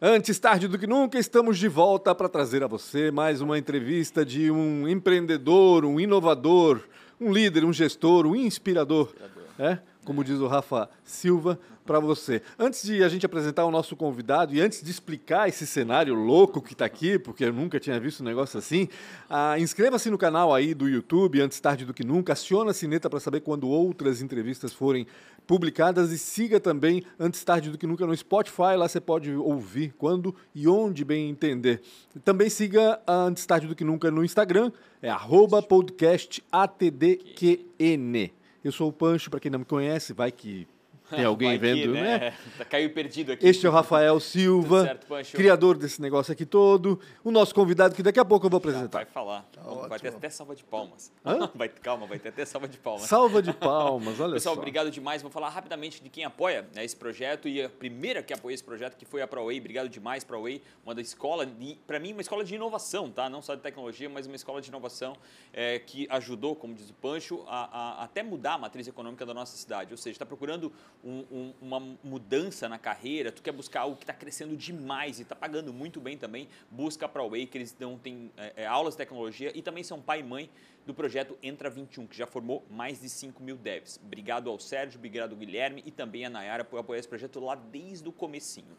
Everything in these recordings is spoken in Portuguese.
Antes tarde do que nunca, estamos de volta para trazer a você mais uma entrevista de um empreendedor, um inovador, um líder, um gestor, um inspirador. É? Como diz o Rafa Silva, para você. Antes de a gente apresentar o nosso convidado e antes de explicar esse cenário louco que está aqui, porque eu nunca tinha visto um negócio assim, ah, inscreva-se no canal aí do YouTube, antes tarde do que nunca, aciona a sineta para saber quando outras entrevistas forem publicadas e siga também antes tarde do que nunca no Spotify, lá você pode ouvir quando e onde bem entender. Também siga antes tarde do que nunca no Instagram, é arroba podcast ATDQN. Eu sou o Pancho, para quem não me conhece, vai que tem alguém Vai vendo, né? né? Tá caiu perdido aqui. Este é o Rafael Silva, certo, criador desse negócio aqui todo. O nosso convidado que daqui a pouco eu vou apresentar. Vai falar. vai ter até salva de palmas. Hã? Vai, calma, vai ter até salva de palmas. Salva de palmas, olha Pessoal, só. obrigado demais. Vou falar rapidamente de quem apoia né, esse projeto e a primeira que apoiou esse projeto que foi a ProWay. Obrigado demais, ProWay, uma da escola, para mim, uma escola de inovação, tá? Não só de tecnologia, mas uma escola de inovação é, que ajudou, como diz o Pancho, a, a- até mudar a matriz econômica da nossa cidade. Ou seja, está procurando um- um- uma mudança na carreira, tu quer buscar algo que está crescendo demais e está pagando muito bem também, busca a ProWay, que eles dão, tem é, é, aulas de tecnologia e também são pai e mãe do projeto Entra 21, que já formou mais de 5 mil devs. Obrigado ao Sérgio, obrigado ao Guilherme e também a Nayara por apoiar esse projeto lá desde o comecinho.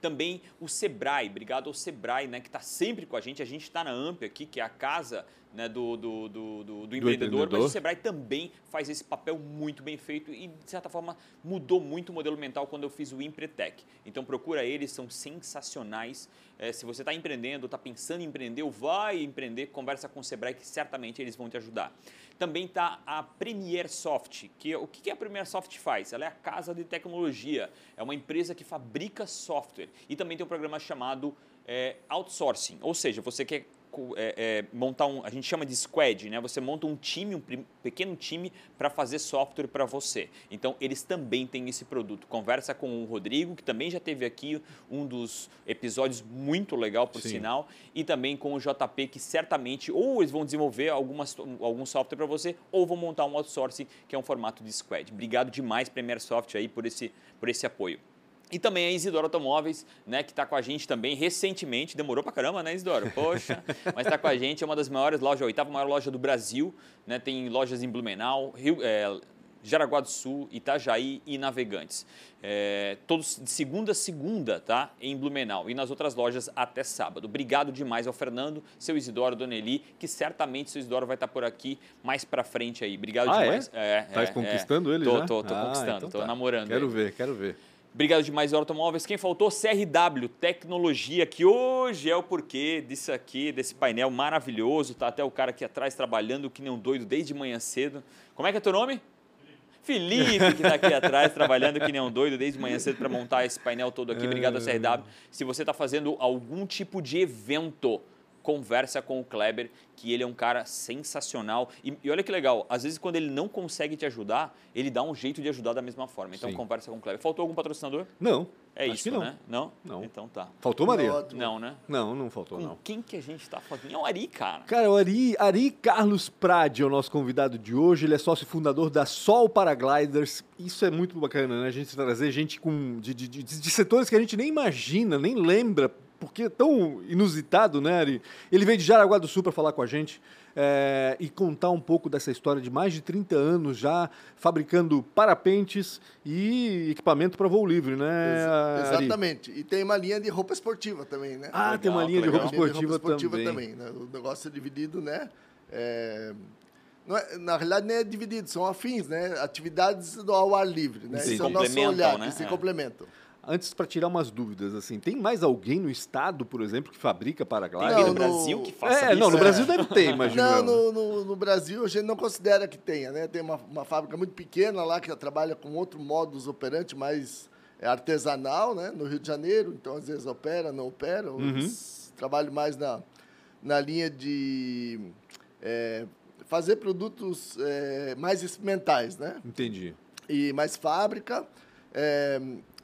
Também o Sebrae, obrigado ao Sebrae, né, que está sempre com a gente. A gente está na AMP aqui, que é a casa né, do, do, do, do- do empreendedor, mas empreendedor. o Sebrae também faz esse papel muito bem feito e, de certa forma, mudou muito o modelo mental quando eu fiz o Empretec. Então, procura eles, são sensacionais. Eh, se você está empreendendo, está pensando em empreender ou vai empreender, conversa com o Sebrae que certamente eles vão te ajudar. Também está a Premier Soft, que o que a Premier Soft faz? Ela é a casa de tecnologia, é uma empresa que fabrica software e também tem um programa chamado eh, outsourcing, ou seja, você quer é, é, montar um, a gente chama de squad, né? Você monta um time, um pequeno time para fazer software para você. Então eles também têm esse produto. Conversa com o Rodrigo, que também já teve aqui um dos episódios muito legal, por Sim. sinal, e também com o JP, que certamente ou eles vão desenvolver algumas, algum software para você, ou vão montar um outsourcing que é um formato de squad. Obrigado demais, Premier Soft, aí por esse, por esse apoio. E também a Isidoro Automóveis, né, que está com a gente também recentemente, demorou pra caramba, né, Isidoro? Poxa, mas está com a gente, é uma das maiores lojas, a oitava maior loja do Brasil, né, tem lojas em Blumenau, Rio, é, Jaraguá do Sul, Itajaí e Navegantes. É, todos de segunda a segunda, tá? Em Blumenau. E nas outras lojas até sábado. Obrigado demais ao Fernando, seu Isidoro, Dona Eli, que certamente seu Isidoro vai estar por aqui mais pra frente aí. Obrigado Ah, é? demais. É, Tá é, conquistando é. ele tô, já? Tô, tô Ah, conquistando, então tô tá. namorando. Quero ele. ver, quero ver. Obrigado demais, Automóveis. Quem faltou? CRW, tecnologia, que hoje é o porquê disso aqui, desse painel maravilhoso. Tá até o cara aqui atrás trabalhando que nem um doido desde manhã cedo. Como é que é teu nome? Felipe, que está aqui atrás, trabalhando que nem um doido desde manhã cedo para montar esse painel todo aqui. Obrigado, CRW. Se você está fazendo algum tipo de evento, conversa com o Kleber, que ele é um cara sensacional. E, e olha que legal, às vezes quando ele não consegue te ajudar, ele dá um jeito de ajudar da mesma forma. Então Sim. conversa com o Kleber. Faltou algum patrocinador? Não. É acho isso, que não. né? Não? Não. Então tá. Faltou Maria? Não, né? Não, não faltou, Com não. quem que a gente tá falando? É o Ari, cara. Cara, o Ari, Ari Carlos Prade é o nosso convidado de hoje. Ele é sócio fundador da Sol Paragliders. Isso é muito bacana, né? A gente trazer gente com, de, de, de- de setores que a gente nem imagina, nem lembra, porque é tão inusitado, né, Ari? Ele veio de Jaraguá do Sul para falar com a gente é, e contar um pouco dessa história de mais de 30 anos já fabricando parapentes e equipamento para voo livre, né? Ex- Ari? Exatamente. E tem uma linha de roupa esportiva também, né? Ah, tem uma Legal, linha de roupa legal. Linha de esportiva, também. né? O negócio é dividido, né? É, não é- na realidade, nem é dividido, são afins, né? Atividades do ao ar livre, né? Se Esse é o nosso olhar, né? que se É. complementam. Antes, para tirar umas dúvidas, assim, tem mais alguém no estado, por exemplo, que fabrica Tem paraglider? alguém no Não, no- Brasil que faça É, isso? não, no é. Brasil deve ter, imagino. Não, no, no, no Brasil a gente não considera que tenha, né? Tem uma, uma fábrica muito pequena lá que trabalha com outro modus operandi, mais é, artesanal, né? No Rio de Janeiro, então às vezes opera, não opera. Eles trabalham mais na, na linha de é, fazer produtos é, mais experimentais, né? Entendi. e mais fábrica. é,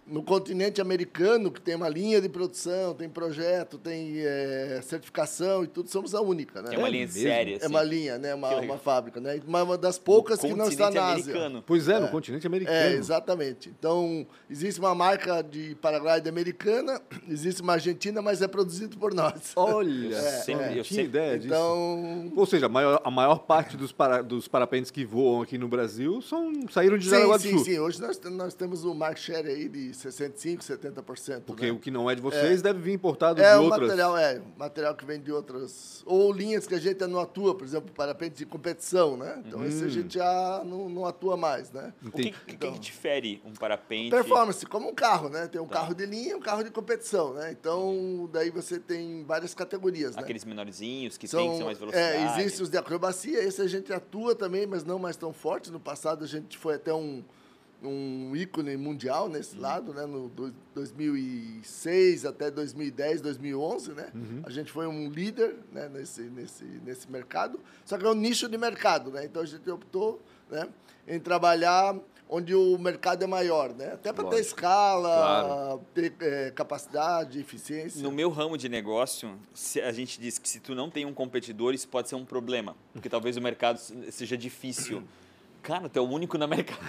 no continente americano, que tem uma linha de produção, tem projeto, tem é, certificação e tudo, somos a única, né? É uma linha de série, assim. É uma linha, né? Uma, uma fábrica, né? Uma, uma das poucas que não está na Ásia. americano. Pois é, no continente americano. É, exatamente. Então, existe uma marca de paraglide americana, existe uma argentina, mas é produzido por nós. Olha, Eu sempre- eu eu tinha ideia disso. Então, Ou seja, a maior, a maior parte dos, para, dos parapentes que voam aqui no Brasil são, saíram de Jaraguá do sim, Sul. sim, sim. Hoje nós, nós temos o market share aí de 65%, 70%. Porque né? o que não é de vocês deve vir importado É, de o outras. material é material que vem de outras. Ou linhas que a gente não atua, por exemplo, parapente de competição, né? Então esse Hum. a gente já não, não atua mais, né? O que, que, Então. que difere um parapente? Performance, como um carro, né? Tá. Tem um carro de linha e um carro de competição, né? Então, daí você tem várias categorias, né? Aqueles menorzinhos que tem que são mais é, velocidade. existem os de acrobacia, esse a gente atua também, mas não mais tão forte. No passado a gente foi até um, um ícone mundial nesse Uhum. lado, né? No do- 2006 até 2010, 2011, né? Uhum. A gente foi um líder né? nesse, nesse, nesse mercado, só que é um nicho de mercado, né? Então a gente optou né? em trabalhar onde o mercado é maior, né? Até para ter escala, Claro. ter eh, capacidade, eficiência. No meu ramo de negócio, se- a gente diz que se tu não tem um competidor, isso pode ser um problema. Porque talvez o mercado seja difícil. Cara, tu é o único na América.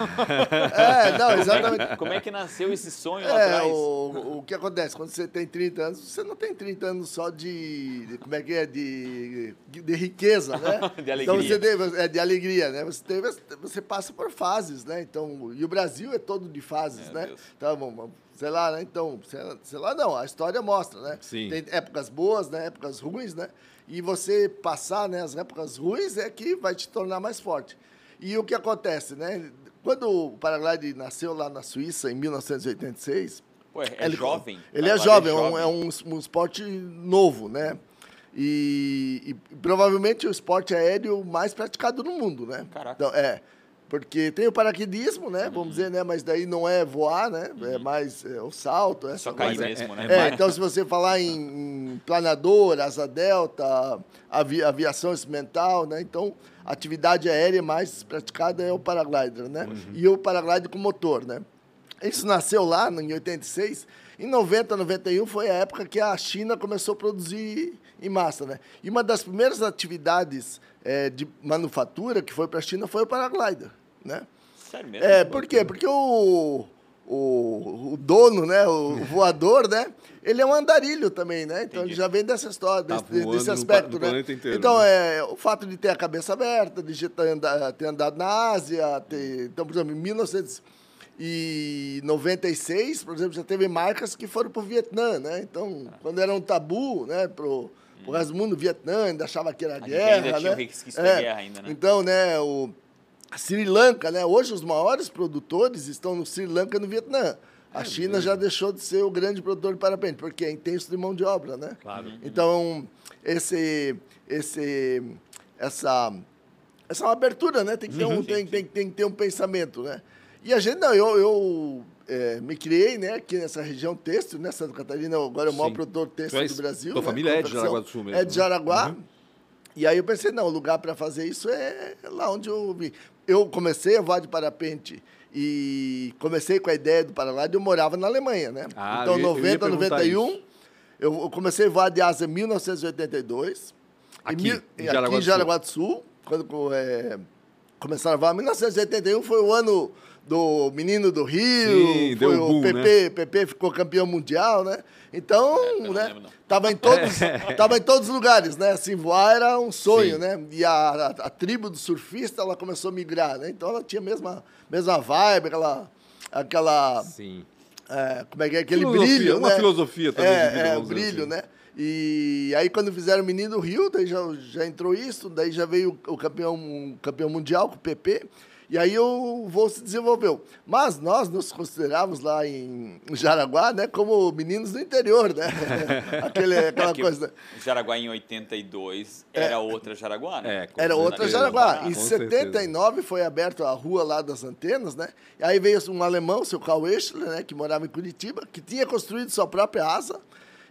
É, não, exatamente. Como é que nasceu esse sonho lá É, atrás? o, o que acontece? Quando você tem 30 anos, você não tem 30 anos só de. de- como é que é? De, de riqueza, né? De alegria. Então você tem, é de alegria, né? Você, tem, você passa por fases, né? Então, e o Brasil é todo de fases, Meu né? Deus. Então, vamos- sei lá, né? Então, sei lá, sei lá, não, a história mostra, né? Sim. Tem épocas boas, né? Épocas ruins, né? E você passar né, as épocas ruins é que vai te tornar mais forte. E o que acontece, né? Quando o Paraglide nasceu lá na Suíça, em 1986, Pô, é, é ele- jovem. Ele é jovem, é um, é um, um esporte novo, né? E, e provavelmente o esporte aéreo mais praticado no mundo, né? Caraca. Então, é. Porque tem o paraquedismo, né? Uhum. Vamos dizer, né? Mas daí não é voar, né? É mais é, o salto. essa Só cair coisa. mesmo, né? É, então se você falar em, em planador, asa delta, avi, aviação experimental, né? Então, a atividade aérea mais praticada é o paraglider, né? E o paraglider com motor, né? Isso nasceu lá em 86. Em 90, 91 foi a época que a China começou a produzir em massa, né? E uma das primeiras atividades eh, de manufatura que foi para a China foi o paraglider, né? Sério mesmo? É, por quê? Porque o, o, o dono, né, o voador, né, ele é um andarilho também, né? Então ele Entendi. já vem dessa história, Tá desse, desse aspecto, no né? inteiro, então, né? é, o fato de ter a cabeça aberta, de ter, andado, ter andado na Ásia, ter, então, por exemplo, em 1996, por exemplo, já teve marcas que foram para o Vietnã, né? Então, quando era um tabu, né, pro, pro resto do mundo, o Vietnã ainda achava que era gente guerra, ainda tinha né? o resquício da guerra ainda, né? Então, né, o a Sri Lanka, né? Hoje os maiores produtores estão no Sri Lanka e no Vietnã. A China já deixou de ser o grande produtor de parapente, porque é intenso de mão de obra, né? Claro. Então, esse, esse, essa, essa é uma abertura, né? Tem que ter um, tem, tem, tem que ter um pensamento, né? E a gente, não, eu, eu é, me criei, né, aqui nessa região têxtil, né? Santa Catarina, agora é o maior Sim. produtor têxtil do Brasil. tua né, família é de. Jaraguá do Sul mesmo, É de né? Jaraguá. E aí eu pensei, não, o lugar para fazer isso é lá onde eu vim. Eu comecei a voar de parapente e comecei com a ideia do Paraglide, eu morava na Alemanha, né? Ah, então, eu ia- eu ia 90, perguntar 91, isso. eu eu comecei a voar de asa em 1982. Aqui, em aqui Jaraguá em do Sul. Jaraguá do Sul, quando é, começaram a voar. 1981 foi o ano do Menino do Rio, Sim, foi deu o boom, PP, PP ficou campeão mundial, né? Então, não né? lembro. Tava em todos, tava em todos os lugares, né? Assim, voar era um sonho, Sim. né? E a, a, a tribo do surfista, ela começou a migrar, né? Então ela tinha a mesma, mesma vibe, aquela, aquela Sim. é, como é que é? Aquele Filosofia, brilho, uma né? filosofia também de vida, É, é o brilho, assim. né? E aí quando fizeram o Menino do Rio, daí já, já entrou isso, daí já veio o campeão, o campeão mundial com o PP, e aí o voo se desenvolveu. Mas nós nos considerávamos lá em Jaraguá, né, como meninos do interior, né? Aquele, aquela Porque coisa. Jaraguá em 82 era outra Jaraguá, né? É, Era outra certeza. Jaraguá. Com Em certeza. 79 foi aberto a rua lá das antenas, né? E aí veio um alemão, seu Karl Eschler, né, que morava em Curitiba, que tinha construído sua própria asa.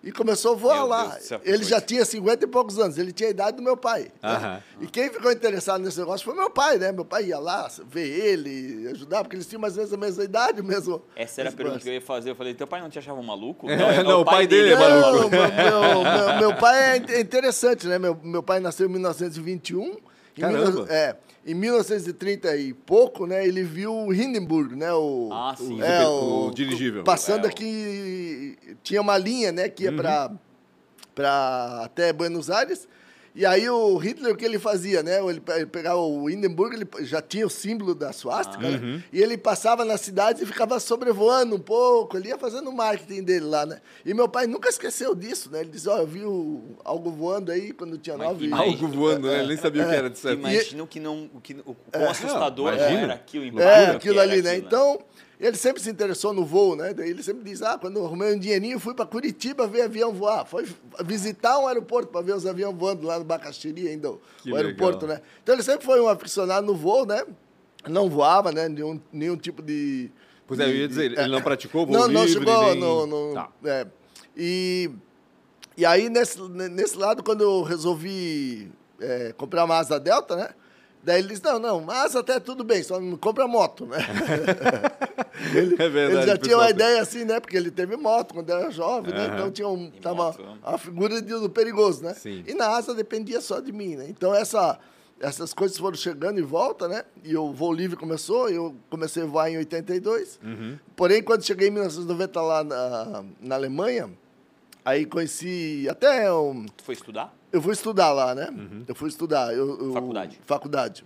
E começou a voar Meu lá. Céu, ele já tinha 50 e poucos anos, ele tinha a idade do meu pai. né? Aham. E quem ficou interessado nesse negócio foi meu pai, né? Meu pai ia lá ver ele, ajudar, porque eles tinham mais ou menos a mesma idade, mesmo. Essa era a pergunta que eu ia fazer. Eu falei, teu pai não te achava um maluco? É, não, o pai dele é Não, maluco. meu, meu- meu- meu pai é é interessante, né? Meu, meu pai nasceu em 1921. Em Caramba. 19 é, em 1930 e pouco, né? Ele viu o Hindenburg, né? O, Ah, sim. É, O o, dirigível. Passando É, o- aqui, tinha uma linha, né? Que ia Uhum. para para até Buenos Aires. E aí o Hitler, o que ele fazia, né? Ele pe- ele pegava o Hindenburg, ele já tinha o símbolo da swastika, Uhum. né? E ele passava nas cidades e ficava sobrevoando um pouco, ele ia fazendo o marketing dele lá, né? E meu pai nunca esqueceu disso, né? Ele dizia, ó, eu vi o- algo voando aí quando eu tinha Mas nove... Algo voando, né? Ele nem sabia o que era de certo. Imagina o que não. O, que, o quão assustador não, imagina. era aquilo É, aquilo era ali, né? aquilo, Então, ele sempre se interessou no voo, né? Daí ele sempre diz, ah, quando eu arrumei um dinheirinho, fui para Curitiba ver avião voar. Foi visitar um aeroporto para ver os aviões voando lá no Bacaxiri ainda, o Que o aeroporto, legal. né? Então ele sempre foi um aficionado no voo, né? Não voava, né? Nenhum, nenhum tipo de... Pois é, eu ia dizer, ele é, não praticou voo Não, não livre, chegou nem- no... no Tá. é. E, e aí, nesse, nesse lado, quando eu resolvi é, comprar uma asa Delta, né? Daí ele disse, não, não, uma asa até tudo bem, só não compra moto, né? ele, É verdade, ele já tinha uma tem- ideia assim, né? Porque ele teve moto quando era jovem, né? Aham. Então tinha um, E tava moto, né? a figura de- do perigoso, né? Sim. E na asa dependia só de mim, né? Então essa, essas coisas foram chegando em volta, né? E o voo livre começou, eu comecei a voar em 82. Uhum. Porém, quando cheguei em 1990 lá na, na Alemanha, aí conheci até um, Tu foi estudar? Eu fui estudar lá, né? Uhum. Eu fui estudar. Eu, eu- Faculdade? Faculdade.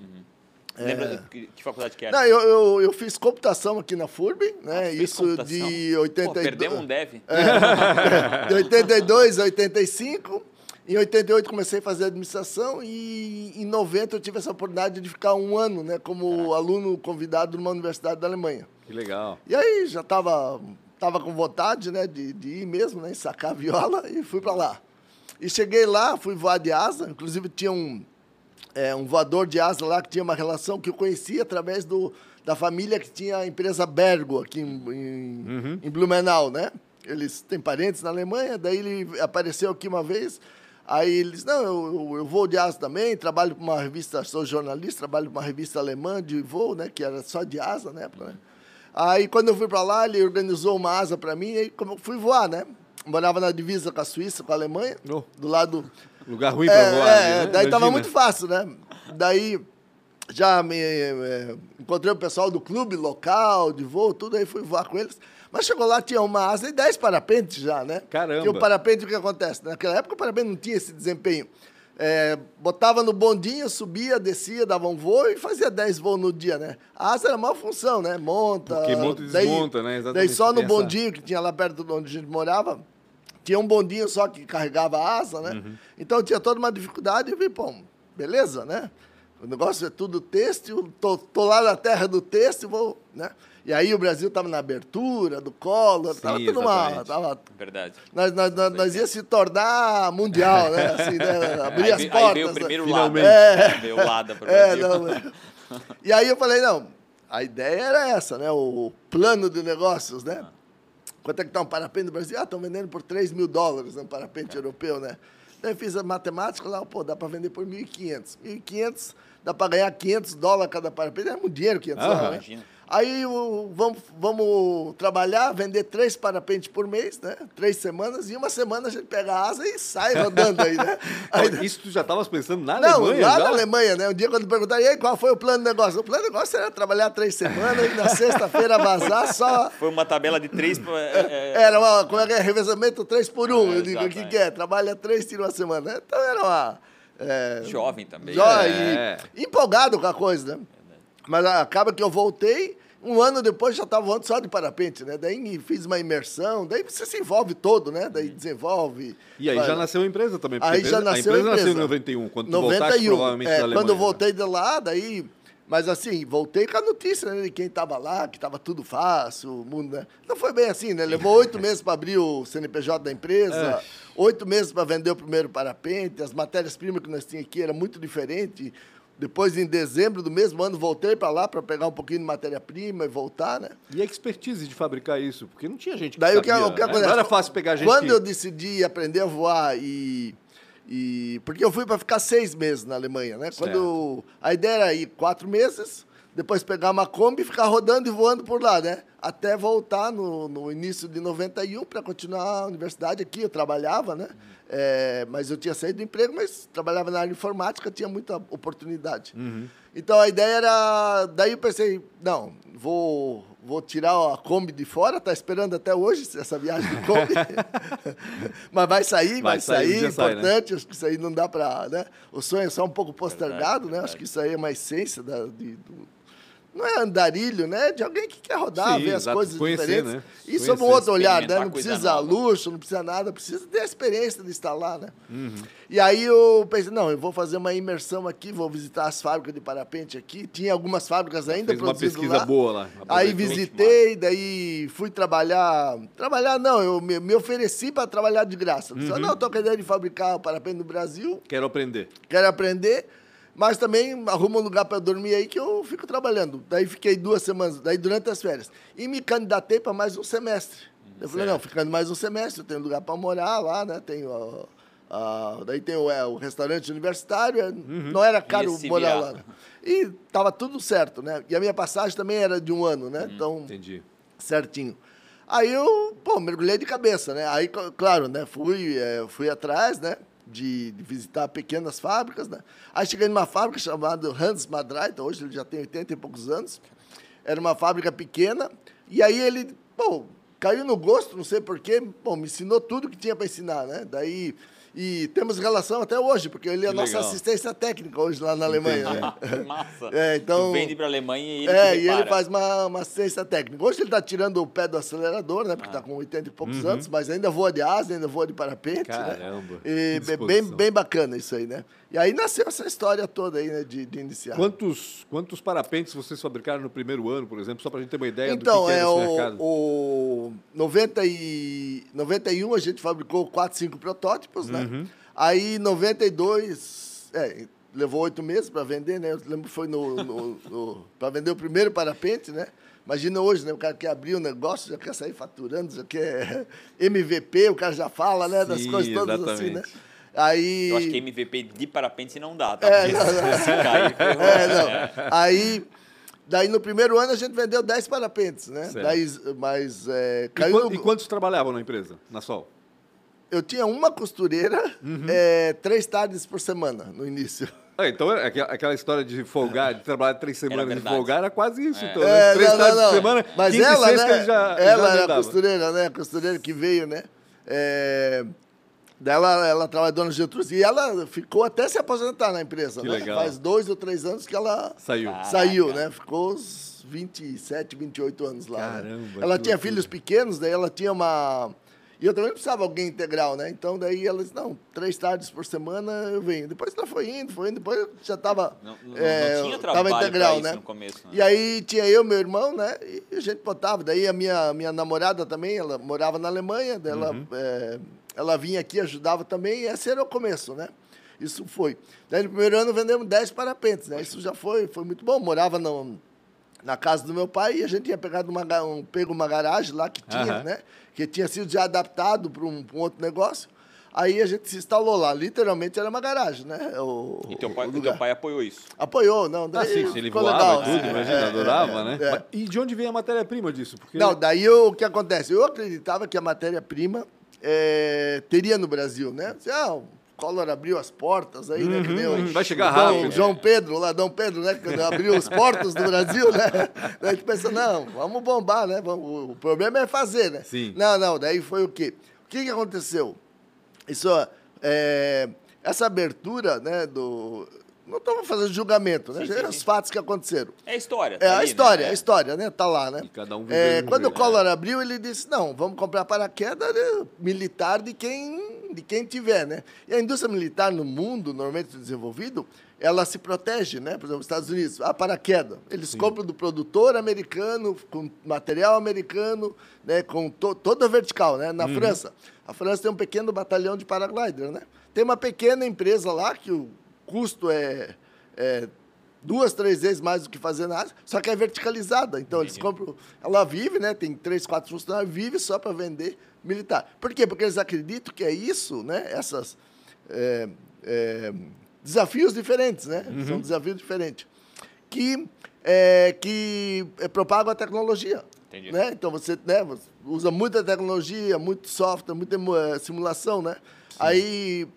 Lembra que, que faculdade que era? É. Não, eu, eu, eu fiz computação aqui na FURB, né? Ah, Isso computação? de Pô, 82. perdemos um dev. de 82 a 85. Em 88 comecei a fazer administração e em 90 eu tive essa oportunidade de ficar um ano, né, como aluno convidado numa universidade da Alemanha. Que legal. E aí já estava tava com vontade, né, de, de ir mesmo, né, sacar a viola e fui para lá. E cheguei lá, fui voar de asa, inclusive tinha um, é, um voador de asa lá que tinha uma relação que eu conhecia através do, da família que tinha a empresa Bergo aqui em, em, em Blumenau, né? Eles têm parentes na Alemanha, daí ele apareceu aqui uma vez, aí eles, não, eu, eu, vou de asa também, trabalho para uma revista, sou jornalista, trabalho para uma revista alemã de voo, né? Que era só de asa na época, né? Aí, quando eu fui para lá, ele organizou uma asa para mim, e aí como fui voar, né? Morava na divisa com a Suíça, com a Alemanha, Oh. do lado Lugar ruim é, pra voar. é, né? daí tava Imagina. muito fácil, né? Daí já me é, encontrei o pessoal do clube local, de voo, tudo, aí fui voar com eles. Mas chegou lá, tinha uma asa e 10 parapentes já, né? Caramba. E o parapente, o que acontece? Naquela época o parapente não tinha esse desempenho. É, botava no bondinho, subia, descia, dava um voo e fazia 10 voos no dia, né? A asa era uma função, né? Monta. Porque monta e daí- desmonta, né? Exatamente, Daí só no bondinho que tinha lá perto de onde a gente morava, tinha um bondinho só que carregava a asa, né? Uhum. Então tinha toda uma dificuldade e vi, pô, beleza, né? O negócio é tudo têxtil, tô, tô lá na terra do têxtil, vou, né? E aí o Brasil estava na abertura do Collor, Sim, tava tudo uma... exatamente. Tava, Verdade. nós, nós, nós, nós ia se tornar mundial, né? Assim, né? Abrir aí, as portas. aí veio o né? primeiro Finalmente. Lada. É. Veio o Lada para o É, Brasil. não, é. E aí eu falei, não, a ideia era essa, né? O plano de negócios, né? Quanto é que tá um parapente no Brasil? Ah, estão vendendo por 3 mil dólares, um parapente europeu, né? Daí eu fiz a matemática lá, pô, dá para vender por 1.500. 1.500, dá para ganhar 500 dólares cada parapente. É muito dinheiro, 500 Aham. dólares, né? Imagina. Aí o- vamos, vamos trabalhar, vender três parapentes por mês, né? Três semanas, e uma semana a gente pega a asa e sai rodando aí, né? Aí, Isso tu já estavas pensando na não, Alemanha? lá já? na Alemanha, né? Um dia quando perguntaram, e aí, qual foi o plano de negócio? O plano de negócio era trabalhar três semanas e na sexta-feira vazar só. Foi uma tabela de três. pra- é, é, Era uma, como é que é? Revezamento três por um. É, Eu digo, o que, que é? Trabalha três, tira uma semana. Então era uma. É, Jovem também. jo- É. e empolgado com a coisa, né? Mas acaba que eu voltei, um ano depois já estava voando só de parapente, né? Daí fiz uma imersão, daí você se envolve todo, né? Daí desenvolve. E aí vai- já nasceu a empresa também. Aí já empresa, nasceu a empresa a nasceu em empresa. 91, quando tu voltaste provavelmente é, da Alemanha. quando eu né? voltei de lá, daí... Mas assim, voltei com a notícia né, de quem estava lá, que estava tudo fácil, o mundo, né? Não foi bem assim, né? Levou oito meses para abrir o CNPJ da empresa, É. oito meses para vender o primeiro parapente, as matérias-primas que nós tínhamos aqui era muito diferente. Depois, em dezembro do mesmo ano, voltei para lá para pegar um pouquinho de matéria-prima e voltar, né? E a expertise de fabricar isso? Porque não tinha gente que Daí, o que- sabia, o que né? acontece? Não era fácil pegar gente Quando que... eu decidi aprender a voar e. e porque eu fui para ficar seis meses na Alemanha, né? Quando a ideia era ir quatro meses, depois pegar uma Kombi e ficar rodando e voando por lá, né? Até voltar no, no início de 91 para continuar a universidade aqui. Eu trabalhava, né? É, mas eu tinha saído do emprego, mas trabalhava na área de informática, tinha muita oportunidade. Então a ideia era. Daí eu pensei, não, vou, vou tirar a Kombi de fora, tá esperando até hoje essa viagem de Kombi. Mas vai sair, vai, Vai sair, sair, dia sai, né? importante, acho que isso aí não dá para. Né? O sonho é só um pouco postergado, né? verdade. Acho que isso aí é uma essência da, de- do, não é andarilho, né? De alguém que quer rodar, Sim, ver as exato. coisas Conhecer, diferentes. né? E sob um Conhecer, outro olhar, né? Não precisa luxo, não precisa nada, precisa ter a experiência de estar lá, né? Uhum. E aí eu pensei, não, eu vou fazer uma imersão aqui, vou visitar as fábricas de parapente aqui. Tinha algumas fábricas ainda Fez uma produzindo pesquisa lá. boa lá. Aí visitei, daí fui trabalhar. Trabalhar não, eu me, me ofereci para trabalhar de graça. Disse, Uhum. não, estou com a ideia de fabricar parapente no Brasil, Quero aprender. quero aprender, mas também arruma um lugar para dormir aí que eu fico trabalhando. Daí fiquei duas semanas, daí durante as férias. E me candidatei para mais um semestre. Eu falei, não, ficando mais um semestre, eu tenho lugar para morar lá, né? Tenho. ó, ó, daí tem o, é, o restaurante universitário, é, não era caro morar lá. né? E tava tudo certo, né? E a minha passagem também era de um ano, né? Então, Entendi. certinho. Aí eu, pô, mergulhei de cabeça, né? Aí, cl- claro, né? Fui, eh, fui atrás, né? De, de visitar pequenas fábricas, né? Aí cheguei numa fábrica chamada Hans Madreiter, hoje ele já tem 80 e poucos anos. Era uma fábrica pequena. E aí ele, pô, caiu no gosto, não sei porquê, pô, me ensinou tudo que tinha para ensinar, né? Daí, e temos relação até hoje, porque ele é a nossa assistência técnica hoje lá na Alemanha, né? Massa. É, então- Tu vende pra Alemanha e ele É, e ele faz uma, uma assistência técnica. Hoje ele está tirando o pé do acelerador, né? Porque está com 80 e poucos anos, mas ainda voa de asa, ainda voa de parapente. Uhum. Caramba, Né? E bem, bem bacana isso aí, né? E aí nasceu essa história toda aí, né? De, de iniciar. Quantos, quantos parapentes vocês fabricaram no primeiro ano, por exemplo? Só para a gente ter uma ideia Então, do que, que é, é o, mercado. o 90 e, 91 a gente fabricou 4, 5 protótipos, né? Uhum. Aí 92, é, levou oito meses para vender, né? Eu lembro que foi no, no, no para vender o primeiro parapente, né? Imagina hoje, né? O cara quer abrir o negócio, já quer sair faturando, já quer MVP, o cara já fala, né? Das Sim, coisas todas assim, né? exatamente. Aí... Eu acho que MVP de parapente não dá, tá? É, não, não. se cair. É, não. Aí, daí no primeiro ano a gente vendeu 10 parapentes, né? Certo. Daí, mas é, E, caiu quan- no- e quantos trabalhavam na empresa, na Sol? Eu tinha uma costureira Uhum. é, três tardes por semana no início. Ah, então, é aquela- história de folgar, de trabalhar três semanas e verdade. folgar, era quase isso. Então, É, né? Três não, tardes não, por não. semana, Mas ela, e sexta né? já ela já era costureira, né? A costureira que veio, né? É, dela, ela trabalhou no Getúlio e ela ficou até se aposentar na empresa. Que né? legal. Faz dois ou três anos que ela Saiu. Saiu, Caraca. né? Ficou uns 27, 28 anos lá. né? Caramba, Ela que tinha loucura. filhos pequenos, daí ela tinha uma. E eu também precisava de alguém integral, né? Então daí ela disse, não, três tardes por semana eu venho. Depois ela foi indo, foi indo, depois eu já estava. Não, não, é, não tinha tava trabalho integral, pra isso né? no começo, né? E aí tinha eu, meu irmão, né? E a gente botava. Daí a minha, minha namorada também, ela morava na Alemanha, daí ela, Uhum. é, ela vinha aqui, ajudava também, e esse era o começo, né? Isso foi. Daí no primeiro ano vendemos 10 parapentes, né? Isso já foi, foi muito bom. Morava no, na casa do meu pai e a gente tinha pegado uma, um, pego uma garagem lá que tinha, né? Que tinha sido já adaptado para um, um outro negócio. Aí a gente se instalou lá. Literalmente era uma garagem, né? O, E teu o pai, lugar. teu pai apoiou isso. Apoiou, não. Ah, Daí sim, se ele voava legal, e tudo, né? imagina, É, adorava, é, né? é. Mas E de onde vem a matéria-prima disso? Porque Não, daí eu- o que acontece? Eu acreditava que a matéria-prima eh, teria no Brasil, né? Disse, Ah, Collor abriu as portas aí, né? Que o- uhum, vai chegar o Dom- rápido. João Pedro, lá, Dom Pedro, né? Quando abriu os portos do Brasil, né? Daí a gente pensa, não, vamos bombar, né? O problema é fazer, né? Sim. Não, não, daí foi o quê? O que, que aconteceu? Isso, é, essa abertura, né, do... Não estamos fazendo julgamento, né? Sim, sim, Os sim. fatos que aconteceram. É a história. É tá a ali, história, né? a história, né? Tá lá, né? E cada um É, quando o. Collor abriu, ele disse: não, vamos comprar paraquedas né, militar de quem, de quem tiver, né? E a indústria militar no mundo, normalmente desenvolvido, ela se protege, né? Por exemplo, os Estados Unidos, a paraquedas. Eles compram do produtor americano, com material americano, né? Com to, toda a vertical, né? Uhum. Na França. A França tem um pequeno batalhão de paraglider, né? Tem uma pequena empresa lá que o custo é, é duas, três vezes mais do que fazer na Ásia, só que é verticalizada. Então, eles compram. Ela vive, né? Tem três, quatro funcionários, vive só para vender militar. Por quê? Porque eles acreditam que é isso, né? Essas. É, é, desafios diferentes, né? Uhum. São desafios diferentes. Que, é, que é, propagam a tecnologia. Entendi. Né? Então você, né, usa muita tecnologia, muito software, muita eh, simulação, né? Sim. Aí,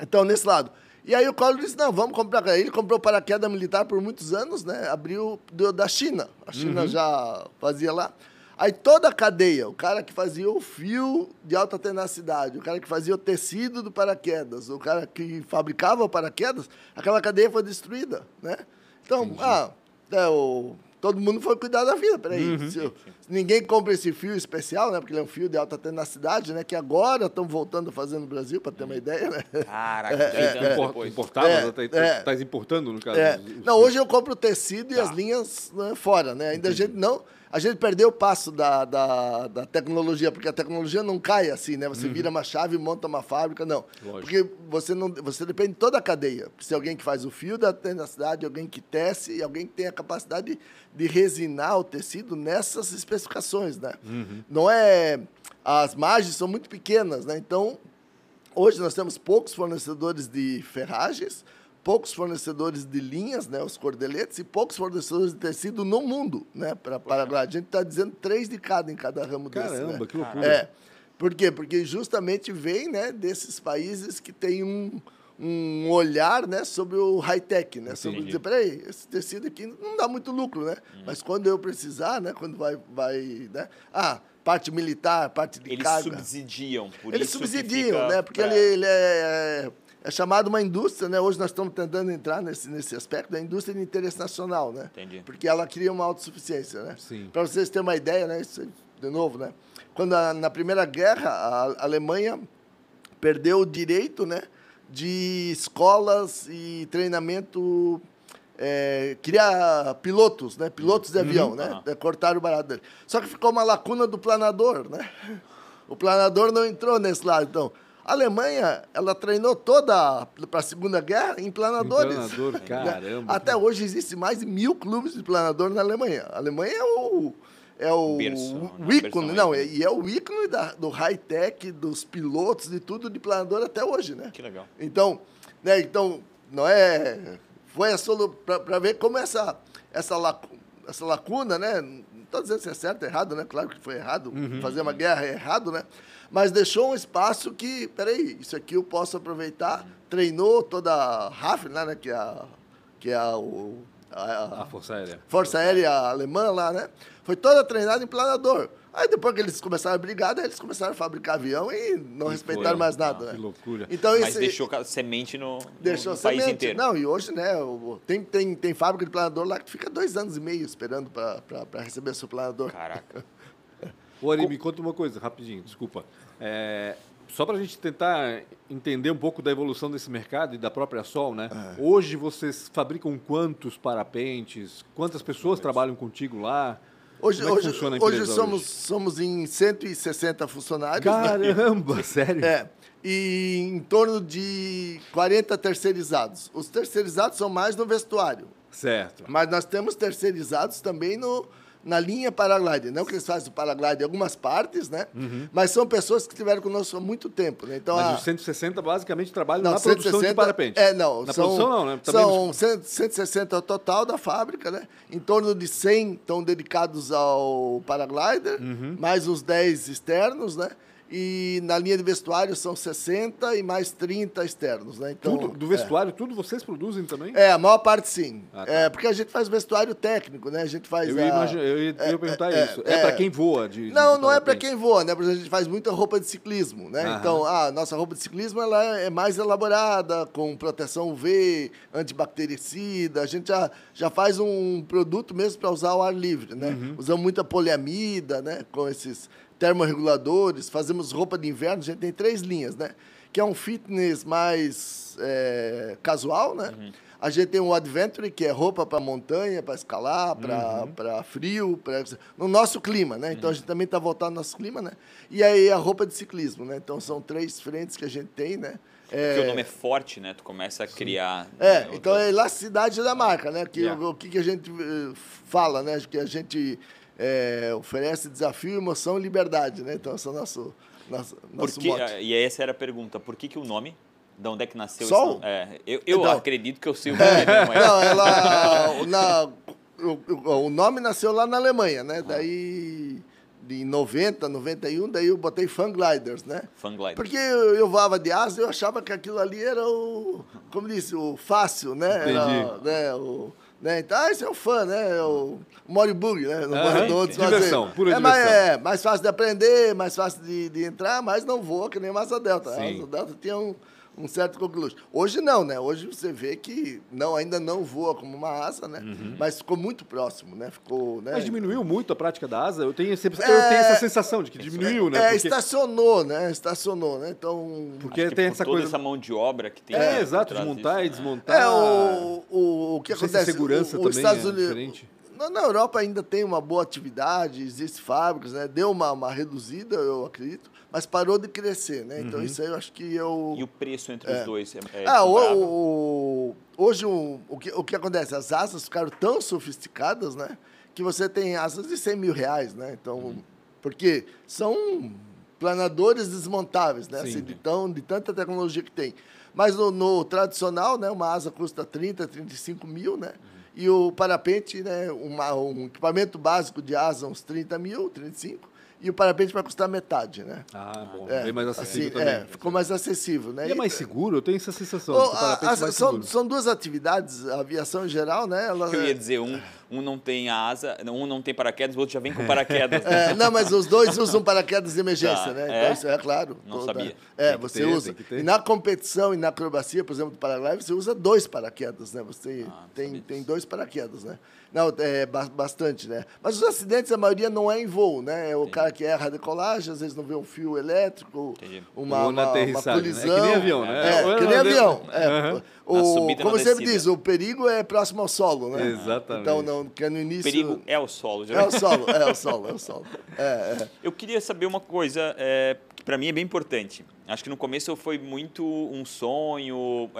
então, nesse lado. E aí o Collor disse, não, vamos comprar. Ele comprou paraquedas militar por muitos anos, né? Abriu do, da China. A China uhum. já fazia lá. Aí toda a cadeia, o cara que fazia o fio de alta tenacidade, o cara que fazia o tecido do paraquedas, o cara que fabricava o paraquedas, aquela cadeia foi destruída, né? Então, Entendi. ah, é, o todo mundo foi cuidar da vida. Peraí, uhum. se, ninguém compra esse fio especial, né? Porque ele é um fio de alta tenacidade, né? Que agora estão voltando a fazer no Brasil, para ter uma ideia, né? Caraca, é, é, é, importava, é, tá, é, tá importando, no caso. É. Não, hoje eu compro o tecido e tá. as linhas né, fora, né? Ainda Entendi. a gente não a gente perdeu o passo da, da, da, tecnologia, porque a tecnologia não cai assim, né? Você uhum. vira uma chave e monta uma fábrica, não. Lógico. Porque você, não, você depende de toda a cadeia. Se alguém que faz o fio da cidade, alguém que tece e alguém que tem a capacidade de, de resinar o tecido nessas especificações, né? Uhum. Não é... As margens são muito pequenas, né? Então, hoje nós temos poucos fornecedores de ferragens, poucos fornecedores de linhas, né, os cordeletes, e poucos fornecedores de tecido no mundo, né, para Paraguai. A gente está dizendo três de cada em cada ramo Caramba, desse. Caramba, né? que loucura. É. Por quê? Porque justamente vem né, desses países que têm um, um olhar né, sobre o high-tech, né? Sobre dizer, peraí, esse tecido aqui não dá muito lucro, né? Hum. Mas quando eu precisar, né? Quando vai, vai né? Ah, parte militar, parte de Eles carga. Eles subsidiam, por Eles isso subsidiam, né? Porque pra... ele, ele é é chamado uma indústria, né? Hoje nós estamos tentando entrar nesse, nesse aspecto da indústria de interesse nacional, né? Entendi. Porque ela cria uma autossuficiência, né? Para vocês terem uma ideia, né? Isso, de novo, né? Quando a, na Primeira Guerra a Alemanha perdeu o direito, né? De escolas e treinamento é, criar pilotos, né? Pilotos de uhum. avião, né? Uhum. Cortaram o barato dele. Só que ficou uma lacuna do planador, né? O planador não entrou nesse lado, então a Alemanha, ela treinou toda para a Segunda Guerra em planadores. Em planador, caramba. Até hoje existe mais de mil clubes de planador na Alemanha. A Alemanha é o é o, berço, o né? ícone, não, e é o ícone da, do high-tech, dos pilotos, de tudo de planador até hoje, né? Que legal. Então, né, então não é... Foi para ver como essa, essa, lacuna, essa lacuna, né? Não estou dizendo se é certo ou errado, né? Claro que foi errado. Uhum. Fazer uma guerra é errado, né? Mas deixou um espaço que, peraí, isso aqui eu posso aproveitar. Treinou toda a RAF, né, né, que é a, que é a, o, a, a Força Aérea. Força Aérea Alemã lá, né? Foi toda treinada em planador. Aí depois que eles começaram a brigar, eles começaram a fabricar avião e não e respeitaram foi, mais nada. Né? Que loucura. Então, Mas esse, deixou semente no, deixou no semente. país inteiro. Não, e hoje, né, tem, tem, tem fábrica de planador lá que fica dois anos e meio esperando para receber seu planador. Caraca. Ô, Ari, me conta uma coisa, rapidinho, desculpa. É, só para a gente tentar entender um pouco da evolução desse mercado e da própria Sol, né? É. Hoje vocês fabricam quantos parapentes? Quantas pessoas trabalham contigo lá? Hoje, é hoje, hoje somos, hoje? somos em 160 funcionários. Né? Caramba, né? sério? É. E em torno de 40 terceirizados. Os terceirizados são mais no vestuário. Certo. Mas nós temos terceirizados também no, na linha paraglide. Não que eles fazem o paraglide em algumas partes, né? Uhum. Mas são pessoas que estiveram conosco há muito tempo, né? Então, Mas a... os 160 basicamente trabalham não, na 160, produção de parapente. É, não. Na são, produção não, né? Também são nos... 160 o total da fábrica, né? Em torno de 100 estão dedicados ao paraglider, uhum. mais os 10 externos, né? E na linha de vestuário são 60 e mais 30 externos, né? Então, tudo, do vestuário, é. tudo vocês produzem também? É, a maior parte sim. Ah, tá. É, porque a gente faz vestuário técnico, né? A gente faz Eu ia, a... imagine, eu ia, é, perguntar é, isso. É, é para quem voa? De, não, de não é para quem voa, né? Porque a gente faz muita roupa de ciclismo, né? Aham. Então, a nossa roupa de ciclismo ela é mais elaborada, com proteção UV, antibactericida. A gente já, já faz um produto mesmo para usar ao ar livre, né? Uhum. Usamos muita poliamida, né? Com esses termorreguladores, fazemos roupa de inverno, a gente tem três linhas, né? Que é um fitness mais é, casual, né? Uhum. A gente tem o Adventure, que é roupa para montanha, para escalar, para Uhum. frio, pra, no nosso clima, né? Então a gente também está voltado no nosso clima, né? E aí a roupa de ciclismo, né? Então são três frentes que a gente tem, né? É, Porque o nome é forte, né? Tu começa a criar. é, né, então outra- é elasticidade da marca, né? Que, Yeah. o, o que, que a gente eh, fala, né? Que a gente eh, oferece desafio, emoção e liberdade, né? Então esse é o nosso, nosso, nosso que- mote. e essa era a pergunta. Por que, que o nome? De onde é que nasceu Sol? esse nome? É, eu eu Então. acredito que eu sei o porquê, né, mas- Não, ela. Na, o, o- nome nasceu lá na Alemanha, né? Daí, em 90, 91, daí eu botei Fun Gliders, né? Fun Glider. Porque eu, eu voava de asa, eu achava que aquilo ali era o, como disse, o fácil, né? Era, Entendi. né, o, né? Então, ah, esse é o fã, né? É O Moribug, né? No corredor, sim. desfazer. Diversão, pura é, mais, diversão. é mais fácil de aprender, mais fácil de, de entrar, mas não voa que nem Massa Delta. A Sim. Asa Delta tinha um, um certo coqueluche. Hoje não, né? Hoje você vê que não, ainda não voa como uma asa, né? Uhum. Mas ficou muito próximo, né? Ficou, né? Mas diminuiu muito a prática da asa? Eu tenho, eu É, tenho essa sensação de que diminuiu, né? É, Porque, estacionou, né? Estacionou, né? Então... porque tem por essa toda coisa... essa mão de obra que tem. É, exato, desmontar disso, e né? desmontar... É, o, o, o que Não sei se acontece... segurança o, também os Estados é Unidos, diferente. Na, na Europa ainda tem uma boa atividade, existem fábricas, né? Deu uma, uma reduzida, eu acredito, mas parou de crescer, né? Uhum. Então isso aí eu acho que eu... E o preço entre os dois é, é Ah, o- o- hoje o, o, que, o que acontece? As asas ficaram tão sofisticadas, né? Que você tem asas de 100 mil reais, né? Então, Uhum. porque são planadores desmontáveis, né? Sim. Assim, de, tão, de tanta tecnologia que tem. Mas no, no tradicional, né? Uma asa custa 30, 35 mil, né? E o parapente, né? Uma, um equipamento básico de asa, uns 30 mil, 35. E o parapente vai custar metade, né? Ah, bom, É, bem mais acessível assim, também. É, ficou mais acessível, né? E é mais seguro? Eu tenho essa sensação. A- parapente é mais são, são duas atividades, a aviação em geral, né? Ela, Eu ia dizer, um, um não tem asa, um não tem paraquedas, o outro já vem com paraquedas. né? É, não, mas os dois usam paraquedas de emergência, Tá, né? é? Então, isso é claro. Não Toda- sabia. É, você ter, usa. E na competição e na acrobacia, por exemplo, do paraglide, você usa dois paraquedas, né? Você Ah, tem, tem dois paraquedas, né? Não, é ba- bastante, né? Mas os acidentes, a maioria não é em voo, né? É o cara que erra a decolagem, às vezes não vê um fio elétrico, Entendi. uma, uma, uma né? colisão. É que nem avião, né? É, Ou que nem avião. É. Aham. O, como sempre diz, o perigo é próximo ao solo, né? Exatamente. Então, não, que é no O início... perigo é o solo. já É o solo, é o solo, é o solo. É, é. Eu queria saber uma coisa é, que para mim é bem importante. Acho que no começo foi muito um sonho,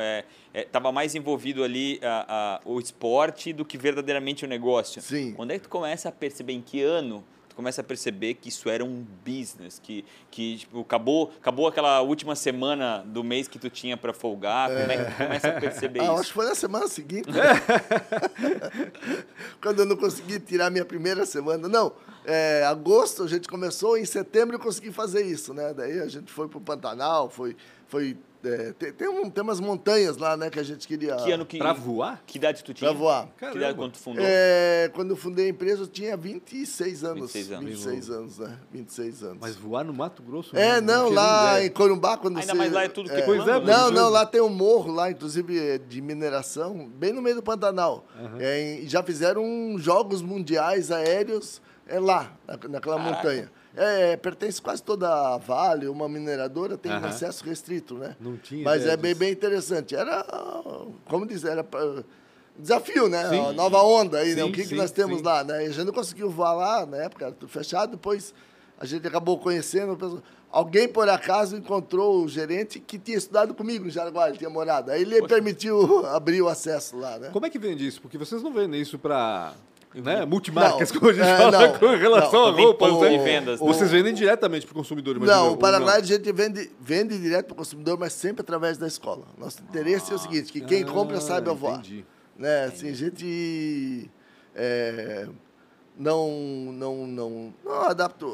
estava mais envolvido ali a- a- o esporte do que verdadeiramente o negócio. Sim. Quando é que tu começa a perceber em que ano começa a perceber que isso era um business, que, que tipo, acabou, acabou aquela última semana do mês que tu tinha para folgar, como é que tu começa a perceber Ah, isso? acho que foi na semana seguinte. Quando eu não consegui tirar minha primeira semana. Não, é, agosto a gente começou, em setembro eu consegui fazer isso, né? Daí a gente foi pro Pantanal, foi. foi é, tem, tem, um- tem umas montanhas lá, né, que a gente queria. Que ano que... Pra voar? Que idade tu tinha? Pra voar. Que idade Caramba. quando tu fundou? É, quando eu fundei a empresa, eu tinha 26 anos. 26 anos. 26 anos, né? 26 anos. Mas voar no Mato Grosso? É, não, tinha lá em. Corumbá, quando Ainda você... mais lá é tudo que é, Pois é, plano, né? Não, não, é. lá tem um morro lá, inclusive é, de mineração, bem no meio do Pantanal. É, e já fizeram jogos mundiais aéreos é, lá, na- naquela Caraca. montanha. É, pertence quase toda a Vale, uma mineradora tem Aham. acesso restrito, né? Não tinha Mas é bem, bem interessante. Era, como dizer, era pra- desafio, né? Sim. A nova onda aí, né? Sim, O que, sim, que nós temos lá, né? A gente não conseguiu voar lá, na época, era tudo fechado, depois a gente acabou conhecendo. Alguém, por acaso, encontrou o gerente que tinha estudado comigo em Jaraguá, ele tinha morado. Aí ele permitiu abrir o acesso lá, né? Como é que vende isso? Porque vocês não vendem isso pra né, multimarcas, Não, como a gente é, fala não, com relação não. a roupas. né? vendas, né? Vocês vendem diretamente para o consumidor, imagina, Não, ou o Paraguai a gente vende, vende direto para o consumidor, mas sempre através da escola. Nosso interesse é o seguinte, que quem Ah, compra saiba voar. entendi. Né? Assim, a gente é, não, não, não, não adapta...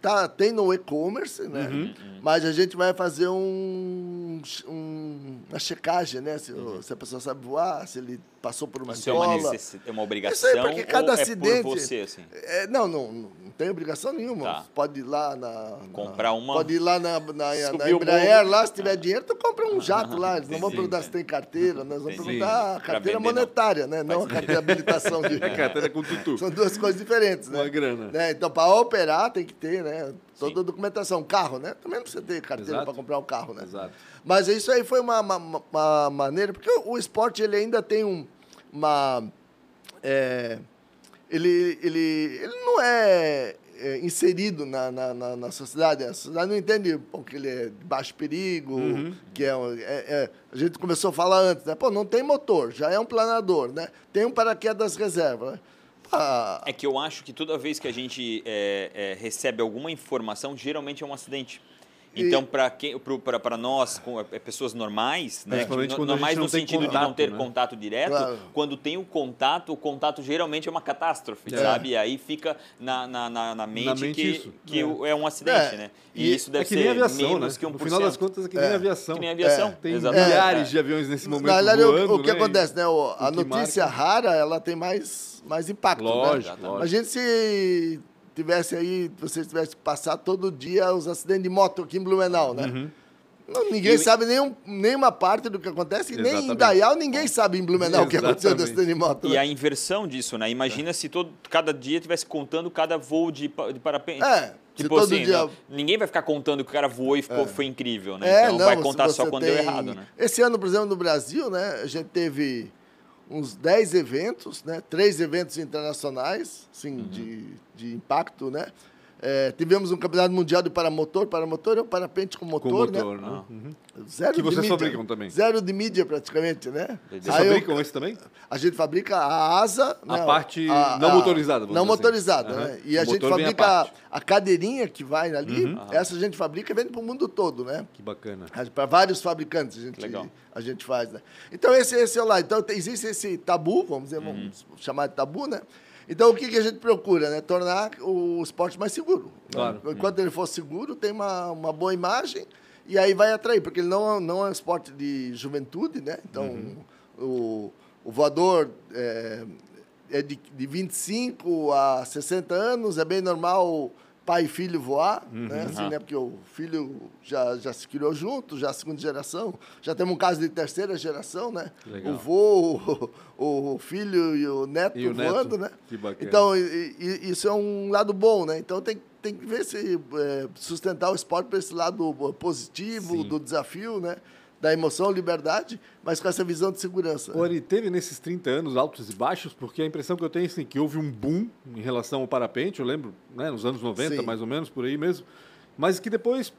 Tá, tem no e-commerce, né? Uhum. Mas a gente vai fazer um, um- uma checagem, né? Se, Uhum. se a pessoa sabe voar, se ele passou por uma Isso é uma, escola. é uma obrigação Isso aí, porque cada ou é acidente- por você, assim? É, não, não, não tem obrigação nenhuma. Tá. Pode ir lá na. Comprar na- uma- Pode ir lá na, na, na Embraer, lá, se tiver dinheiro, tu compra um jato lá. Eles não vão perguntar se tem carteira, nós vamos perguntar a Pra carteira vender, não. monetária, né? Não a sentido. carteira de habilitação de. É carteira com tutu. São duas coisas diferentes, né? Uma grana. Né? Então, para operar, tem que ter, né? Toda a documentação. Carro, né? Também não precisa ter carteira para comprar um carro, né? Exato. Mas isso aí foi uma, uma, uma maneira, porque o esporte ele ainda tem um, uma. É, ele, ele, ele não é, é inserido na, na, na, na, sociedade. A sociedade não entende pô, que ele é de baixo perigo, uhum. que é, é, é, A gente começou a falar antes, né? Pô, não tem motor, já é um planador, né? Tem um paraquedas reserva, né? Ah. É que eu acho que toda vez que a gente é, é, recebe alguma informação, geralmente é um acidente. Então, para nós, com, é, pessoas normais, né, no, normais no sentido contato, de não ter né? contato direto, claro. quando tem o contato, o contato geralmente é uma catástrofe, É. sabe? E aí fica na, na, na, na mente, mente que, isso. que É. o- é. um acidente, É. né? E E, isso deve é que ser nem aviação, né? menos que 1%. No final das contas, é que nem É. aviação. Que nem aviação. É. Tem Exatamente. milhares É. de aviões nesse momento Na verdade, o- voando, o, que né? acontece, né? O- a notícia marca. rara, ela tem mais, mais impacto. Lógico, né? lógico. Imagina se tivesse aí, você tivesse que passar todo dia os acidentes de moto aqui em Blumenau, né? Uhum. Não, ninguém E- sabe nenhum, nenhuma parte do que acontece, e nem em Exatamente. Dayal ninguém sabe em Blumenau o que aconteceu do Exatamente. acidente de moto. E né? a inversão disso, né? Imagina se todo, cada dia tivesse contando cada voo de, de parapente. É, se Tipo todo assim, dia- né? ninguém vai ficar contando que o cara voou e ficou, foi incrível, né? É, então não, vai contar só quando tem- deu errado, né? Esse ano, por exemplo, no Brasil, né, a gente teve uns 10 eventos, né, três eventos internacionais, assim, Uhum. de, de impacto, né? É, tivemos um campeonato mundial de paramotor. Paramotor é um parapente com motor, Com motor, né? né? Uhum. Zero Que vocês mídia. fabricam também. Zero de mídia, praticamente, né? Vocês Aí eu- fabricam esse também? a gente fabrica a asa. A né, parte não motorizada, vamos Não assim. motorizada, Aham. né? E a gente fabrica a, a cadeirinha que vai ali. Uhum. Essa a gente fabrica e vende para o mundo todo, né? Que bacana. Para vários fabricantes a gente, Legal. a gente faz, né? Então, esse, esse é o lá. Então, existe esse tabu, vamos dizer, vamos Uhum. chamar de tabu, né? Então, o que, que a gente procura, né? Tornar o esporte mais seguro. né? Claro. Enquanto ele for seguro, tem uma, uma boa imagem e aí vai atrair, porque ele não, não é um esporte de juventude, né? Então, Uhum. o, o voador é, é de, de 25 a 60 anos, é bem normal pai e filho voar, Uhum. né? Assim, né? Porque o filho já, já se criou junto, já é segunda geração. Já temos um caso de terceira geração, né? Legal. O vô, o, o filho e o neto E o neto. voando, né? Que bacana. Então, e- e- isso é um lado bom, né? Então, tem, tem que ver se é, sustentar o esporte para esse lado positivo, Sim. do desafio, né? Da emoção, liberdade, mas com essa visão de segurança. O Ari, teve nesses 30 anos altos e baixos, porque a impressão que eu tenho é assim, que houve um boom em relação ao parapente, eu lembro, né, nos anos 90, Sim. mais ou menos, por aí mesmo, mas que depois,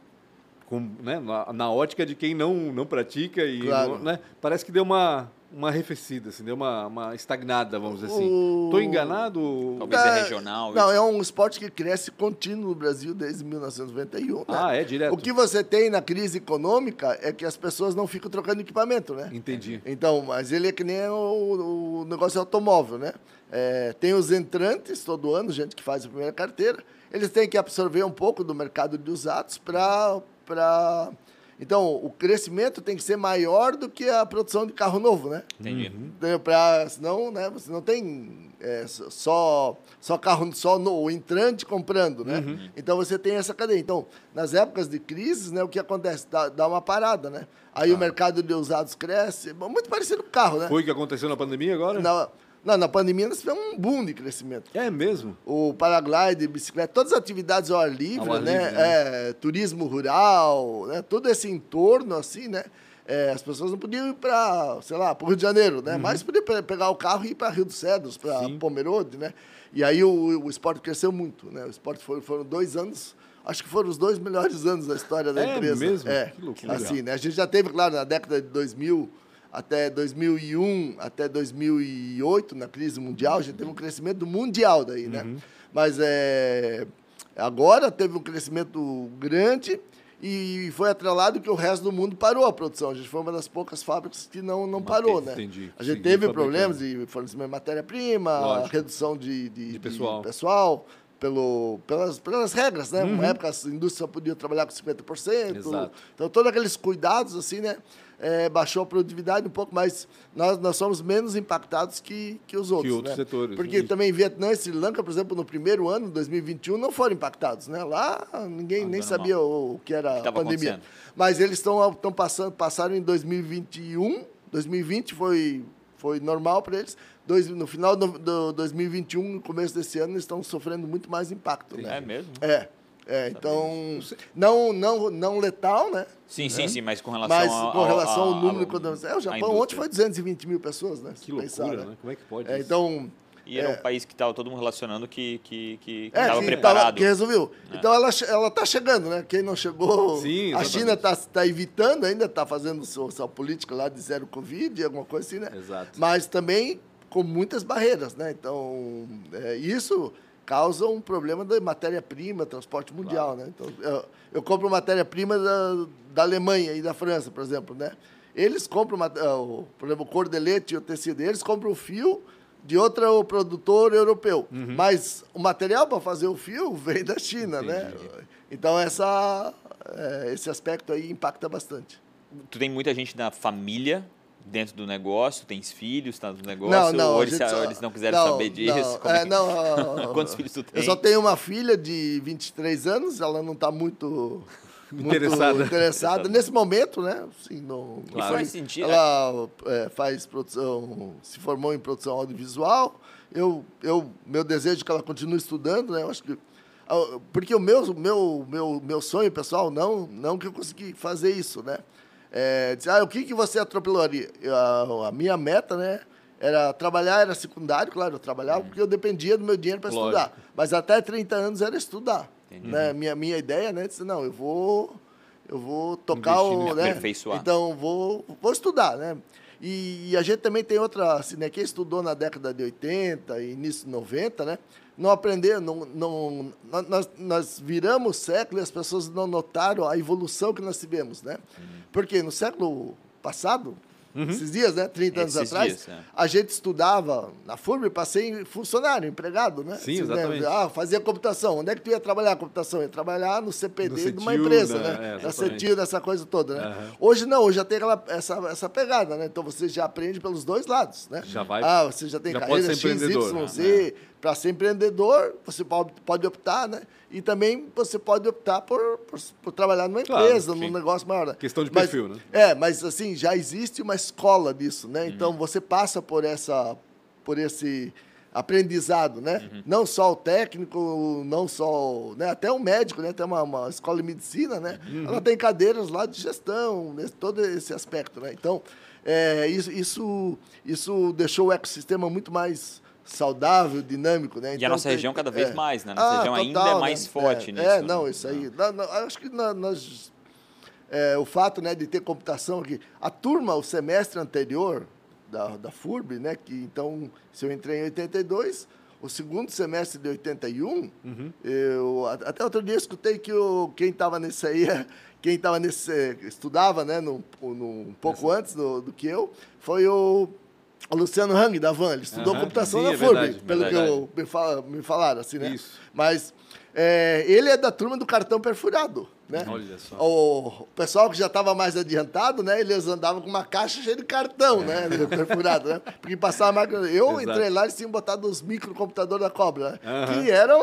com, né, na, na ótica de quem não, não pratica, e Claro. não- né, parece que deu uma, uma arrefecida, assim, deu uma, uma estagnada, vamos dizer assim. Estou enganado? Talvez é regional. Não, isso. é um esporte que cresce contínuo no Brasil desde 1991. né? Ah, é direto. O que você tem na crise econômica é que as pessoas não ficam trocando equipamento, né? Entendi. Então, mas ele é que nem o, o negócio automóvel, né? É, tem os entrantes todo ano, gente que faz a primeira carteira. Eles têm que absorver um pouco do mercado de usados para. Então, o crescimento tem que ser maior do que a produção de carro novo, né? Entendi. Entendeu? Pra, senão, né, você não tem é, só, só carro, só no, o entrante comprando, né? Então, você tem essa cadeia. Então, nas épocas de crise, né, o que acontece? Dá, dá uma parada, né? Aí o mercado de usados cresce, muito parecido com o carro, né? Foi o que aconteceu na pandemia agora? Na, não, na pandemia nós tivemos um boom de crescimento. É mesmo? O paraglide, bicicleta, todas as atividades ao ar livre, Ao ar né? livre, né? É, turismo rural, né? Todo esse entorno, assim, né? É, as pessoas não podiam ir para, sei lá, para o Rio de Janeiro, né? Mas podiam pe- pegar o carro e ir para Rio dos Cedros, para Uhum. Pomerode, né? E aí o, o esporte cresceu muito, né? O esporte foi, foram dois anos, acho que foram os dois melhores anos da história da É empresa. mesmo? É, Que loucura. assim, né? A gente já teve, claro, na década de 2000 até 2001, até 2008, na crise mundial, a gente teve um crescimento mundial daí, né? Uhum. Mas é, agora teve um crescimento grande e foi atrelado que o resto do mundo parou a produção. A gente foi uma das poucas fábricas que não, não parou, né? entendi. A gente teve problemas de fornecimento de matéria-prima, redução de, de, De pessoal. de pessoal pelo, pelas, pelas regras, né? Uhum. Uma época a indústria só podia trabalhar com 50%. Exato. Então, todos aqueles cuidados, assim, né? É, baixou a produtividade um pouco, mas nós, nós somos menos impactados que, que os outros. outros né? setores, Porque isso. também Vietnã e Sri Lanka, por exemplo, no primeiro ano, 2021, não foram impactados. Né? Lá ninguém Ah, nem sabia o, o que era O que a pandemia. Mas eles estão passando, passaram em 2021, 2020 foi, foi normal para eles. Dois, no final do, do 2021, no começo desse ano, eles estão sofrendo muito mais impacto. Né? É mesmo? É. É, então, não, não, não letal, né? Sim, sim, sim, mas com relação Mas ao, com relação ao, ao- número... ao- quando- é, o Japão ontem foi 220 mil pessoas, né? Que se loucura, pensar, né? Como é que pode É, então... E era é, um país que estava todo mundo relacionando que que que É, estava que, preparado. tava- que resolveu. Então ela, che- ela tá chegando, né? Quem não chegou. Sim, a. China está tá evitando, ainda está fazendo sua, sua política lá de zero Covid, alguma coisa assim, né? Exato. Mas também com muitas barreiras, né? Então, é, isso causa um problema da matéria-prima, transporte mundial, né? Então, eu, eu compro matéria-prima da, da Alemanha e da França, por exemplo, né? Eles compram, o- por exemplo, o cordelete e o tecido, eles compram o fio de outro produtor europeu. Uhum. Mas o material para fazer o fio vem da China, né? Então, essa, é, esse aspecto aí impacta bastante. Tu tem muita gente da família dentro do negócio, tens filhos tá, no negócio, Não, não. ou eles, só- eles não quiseram não, saber disso? Não, Como é, é que- não, Quantos filhos tu Eu tem? só tenho uma filha de 23 anos, ela não está muito, muito Interessada. interessada. Nesse momento, né? Assim, não, E faz sentido, Ela é, faz produção, se formou em produção audiovisual. Eu, eu, meu desejo é que ela continue estudando, né? Eu acho que ah, porque o meu, meu, meu, meu sonho pessoal não, não que eu consegui fazer isso, né? É, dizer, ah, o que, que você atropelaria? A, a minha meta, né? Era trabalhar, era secundário, claro, eu trabalhava porque eu dependia do meu dinheiro para estudar. Mas até 30 anos era estudar. Né? Minha, minha ideia, né? Disse, não, eu vou, eu vou tocar Investir, o. Né? aperfeiçoar. Então, vou, vou estudar, né? E, e a gente também tem outra, assim, né? Quem estudou na década de 80 e início de 90, né? Não aprendeu, não, não, nós, nós viramos século e as pessoas não notaram a evolução que nós tivemos, né? Porque no século passado, esses dias, né? 30 anos Esses atrás, dias, é. a gente estudava na FURB para ser funcionário, empregado, né? Sim, né? exatamente. Ah, fazia computação. Onde é que tu ia trabalhar a computação? Ia trabalhar no CPD No de uma empresa, né? É, né? Na exatamente. CETIL, dessa coisa toda, né? Aham. Hoje não, hoje já tem aquela, essa, essa pegada, né? Então você já aprende pelos dois lados, né? Já vai- Ah, você já tem já carreira pode ser Para ser empreendedor, você pode, pode optar, né? E também você pode optar por, por, por trabalhar numa Claro, empresa, sim. num negócio maior. né? Questão de Mas- perfil, né? É, mas assim, já existe uma escola disso, né? Uhum. Então você passa por essa por esse aprendizado, né? Uhum. Não só o técnico, não só, né? até o médico, né? Tem uma, uma escola de medicina, né? Uhum. Ela tem cadeiras lá de gestão, né? todo esse aspecto, né? Então, é, isso, isso, isso deixou o ecossistema muito mais saudável, dinâmico, né? E a nossa tem- região cada vez é. mais, né? Nossa região ainda é mais forte é, nisso, É, né? não, isso aí. Na- na- acho que na- nós é, o fato né, de ter computação aqui. A turma, o semestre anterior da, da FURB, né, que então, se eu entrei em 82, o segundo semestre de 81, eu, a- até outro dia eu escutei que o, quem estava nesse aí, quem estava nesse, eh, estudava, né, no, no- um pouco antes do, do que eu, foi o, o Luciano Hang, da Van. Ele estudou Aham, computação sim, na é FURB, verdade, pelo verdade. que eu, me, me falaram, assim, né? Isso. Mas é, ele é da turma do cartão perfurado, né? Olha só. O pessoal que já estava mais adiantado, né? Eles andavam com uma caixa cheia de cartão, né? Perfurado, né? Porque passava a máquina... Eu Exato. entrei lá e eles tinham botado os microcomputadores da Cobra, né? Aham. Que eram...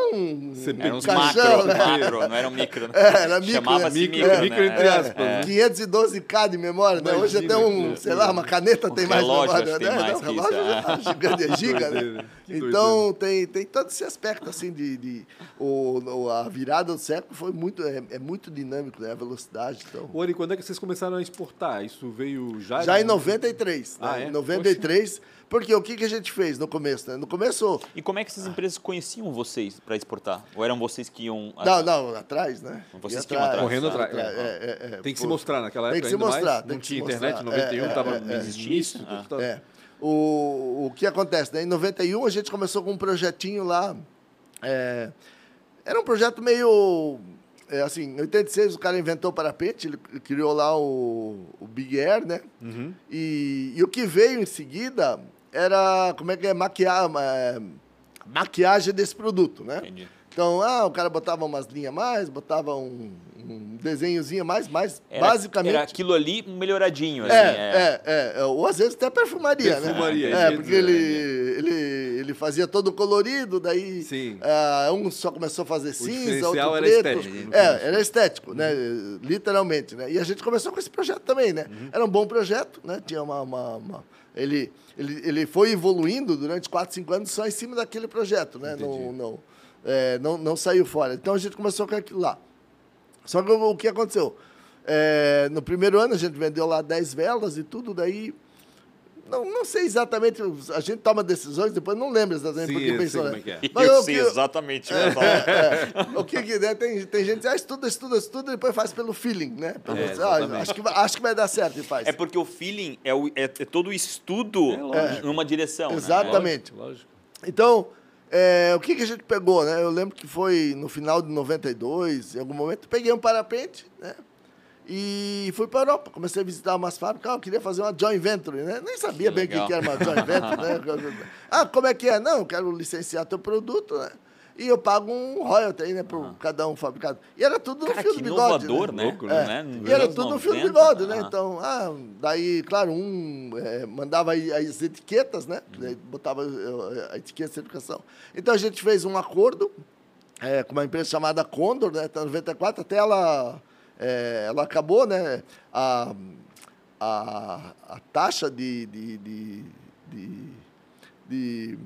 CP, Eram uns caixão, macro, né? macro, não eram micro. né? É, era micro, Chamava-se né? micro, Micro- né? micro entre É, aspas, é. né? 512K de memória, né? Hoje até um, sei lá, uma caneta tem mais memória, tem né? mais Não, relógio isso, é gigante, é giga, né? Então tem, tem todo esse aspecto assim de, de o- a virada do século foi muito é, é muito dinâmico, né? A velocidade, então. Ori, quando é que vocês começaram a exportar? Isso veio já? Já em 93, né? Ah, é? Em 93, porque o que, que a gente fez no começo, né? No começo, E como é que essas empresas conheciam vocês para exportar? Ou eram vocês que iam... não, não, atrás, né? Vocês que iam atrás. Correndo atrás. É, é, é, Tem que se pô. mostrar naquela Tem época que se mostrar, mais. tem Não que tinha se internet, mostrar. 91 É, estava é, é, não é. existia isso. Ah. computador. É. O, o que acontece, né? Em 91 a gente começou com um projetinho lá. é, era um projeto meio. É, assim, em 86 o cara inventou o parapente, ele criou lá o, o Big Air, né? Uhum. E, e o que veio em seguida era, como é que é, maquiar, é, maquiagem desse produto, né? Entendi. Então, ah, o cara botava umas linhas a mais, botava um, um desenhozinho mais, mas Era, basicamente... Era aquilo ali melhoradinho, assim. É, é, é, é. Ou às vezes até perfumaria, Perfumaria, né? isso É, porque ele, ele, ele fazia todo colorido, daí ah, um só começou a fazer cinza, outro era preto. estético, É, era estético, né? Literalmente, né? E a gente começou com esse projeto também, né? Uhum. Era um bom projeto, né? Tinha uma... uma- uma- Ele, ele, ele foi evoluindo durante 4, 5 anos só em cima daquele projeto, né? Não, não, É, não, não saiu fora. Então a gente começou com aquilo lá. Só que o, o que aconteceu? É, no primeiro ano a gente vendeu lá 10 velas e tudo, daí. Não, não sei exatamente, a gente toma decisões, depois não lembro exatamente por que eu sei pensou. né? é que é. Mas eu o sei que- exatamente. né, Paulo? é, o que, que né, tem, tem gente que ah, estuda, estuda, estuda e depois faz pelo feeling, né? Pelo, É, ah, acho, que, vai- acho que vai dar certo e faz. É porque o feeling é, o- é- é todo o estudo numa direção. né? Exatamente. Lógico, lógico. Então, é, o que, que a gente pegou, né? Eu lembro que foi no final de 92, em algum momento, peguei um parapente, né? E fui para a Europa. Comecei a visitar umas fábricas. Ah, eu queria fazer uma joint venture, né? Nem sabia Que bem o que, que era uma joint venture, né? Ah, como é que é? Não, eu quero licenciar teu produto, né? E eu pago um royalty aí, né, por cada um fabricado. E era tudo no Cara, fio do bigode. inovador, né? né? Louco, né? É. Nos E era tudo no fio do 90, bigode, né? ah. Então, ah, daí, claro, um é, mandava as etiquetas, né? Uhum. Botava eh, a etiqueta de certificação. Então a gente fez um acordo é, com uma empresa chamada Condor, né? Até 94, até ela, é, ela acabou, né? A, a, a taxa de, de, de, de, de,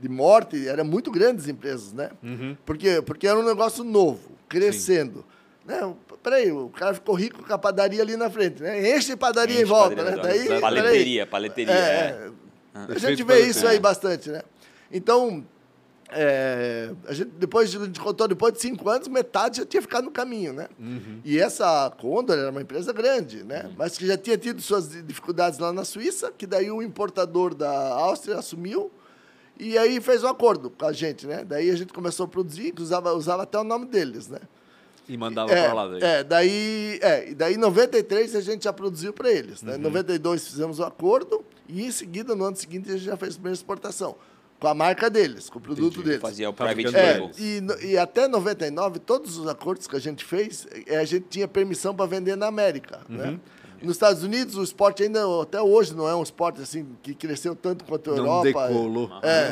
de morte era muito grande das empresas, né? Uhum. Por quê? Porque era um negócio novo, crescendo. Né? Peraí, o cara ficou rico com a padaria ali na frente, né? Enche a padaria Enche em volta, padaria, né? Daí, Paleteria, peraí. paleteria. É, é. A gente vê isso aí bastante, né? Então, é, a gente, depois de, contou, depois de cinco anos, metade já tinha ficado no caminho, né? Uhum. E essa Condor era uma empresa grande, né? Mas que já tinha tido suas dificuldades lá na Suíça, que daí o importador da Áustria assumiu e aí fez um acordo com a gente, né? Daí a gente começou a produzir, que usava, usava até o nome deles, né? E mandava É, pra lá daí. é, daí, é, daí em 93 a gente já produziu para eles. Né? Em 92 fizemos o acordo e em seguida, no ano seguinte, a gente já fez a primeira exportação. Com a marca deles, com o produto Entendi. deles. Fazia o private É, label. e, e até 99, todos os acordos que a gente fez, eh, a gente tinha permissão para vender na América. Né? Nos Estados Unidos, o esporte ainda, até hoje, não é um esporte assim que cresceu tanto quanto a Não Europa. decolou. É,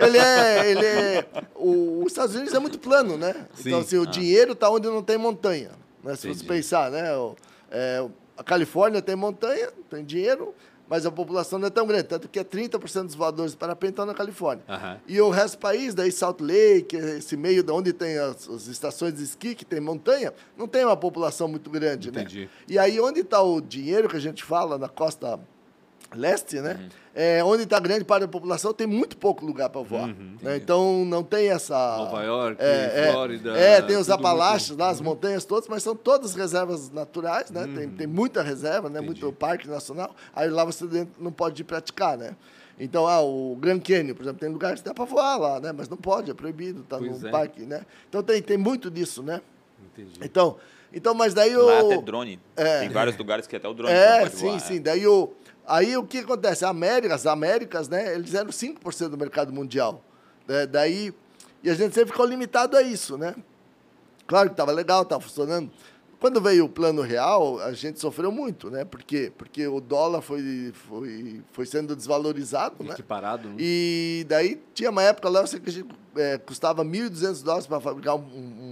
é, ele é, ele é, o, os Estados Unidos é muito plano, né? Sim. Então, assim, o dinheiro está onde não tem montanha, né? Se você Entendi. pensar, né? O- é, a Califórnia tem montanha, tem dinheiro, mas a população não é tão grande, tanto que é 30% dos voadores de parapente estão na Califórnia. Aham. E o resto do país, daí Salt Lake, esse meio de onde tem as, as estações de esqui, que tem montanha, não tem uma população muito grande, Entendi. né? E aí onde está o dinheiro que a gente fala na costa leste, né? É, onde está grande parte da população, tem muito pouco lugar para voar. né? Então não tem essa. Nova York, é, é, Flórida, É, tem os Apalaches muito- lá, as montanhas todas, mas são todas reservas naturais, né? Tem, tem muita reserva, né? Entendi. Muito parque nacional. Aí lá você não pode ir praticar, né? Então, ah, o Grand Canyon, por exemplo, tem lugares que dá para voar lá, né? Mas não pode, é proibido, tá Pois no é. parque, né? Então tem, tem muito disso, né? Entendi. Então, então mas daí o... Lá até drone. É. Tem vários lugares que até o drone não É, pode sim, voar, sim. é. Daí o, aí o que acontece? A América, as Américas, né? Eles eram 5% do mercado mundial. né? Daí, e a gente sempre ficou limitado a isso, né? Claro que estava legal, estava funcionando. Quando veio o plano real, a gente sofreu muito, né? Por quê? Porque o dólar foi, foi, foi sendo desvalorizado, né? Equiparado. né? E daí tinha uma época lá, eu sei que a gente, é, custava 1.200 dólares para fabricar um,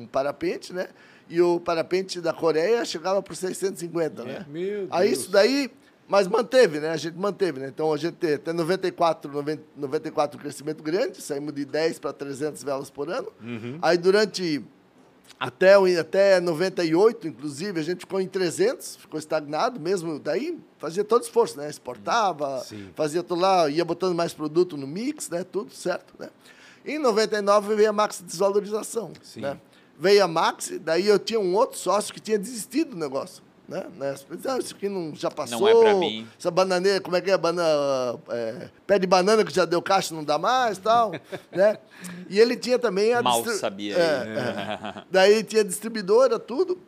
um- parapente, né? E o parapente da Coreia chegava por 650, né? Meu Aí Deus. isso daí, mas manteve, né? A gente manteve, né? Então a gente tem até 94, 90, 94 um crescimento grande, saímos de 10 para 300 velas por ano. Uhum. Aí durante até, até 98, inclusive, a gente ficou em 300, ficou estagnado mesmo. Daí fazia todo esforço, né? Exportava, Sim. fazia tudo lá, ia botando mais produto no mix, né? Tudo certo, né? Em 99 veio a Max Desvalorização, Sim. né? Veio a Max, daí eu tinha um outro sócio que tinha desistido do negócio. Né? Né? Ah, isso aqui não, já passou. é pra mim. Essa bananeira, como é que é? Bana, é, pé de banana que já deu caixa, não dá mais tal. né? E ele tinha também a Mal distri- sabia É, é. Daí tinha distribuidora, tudo.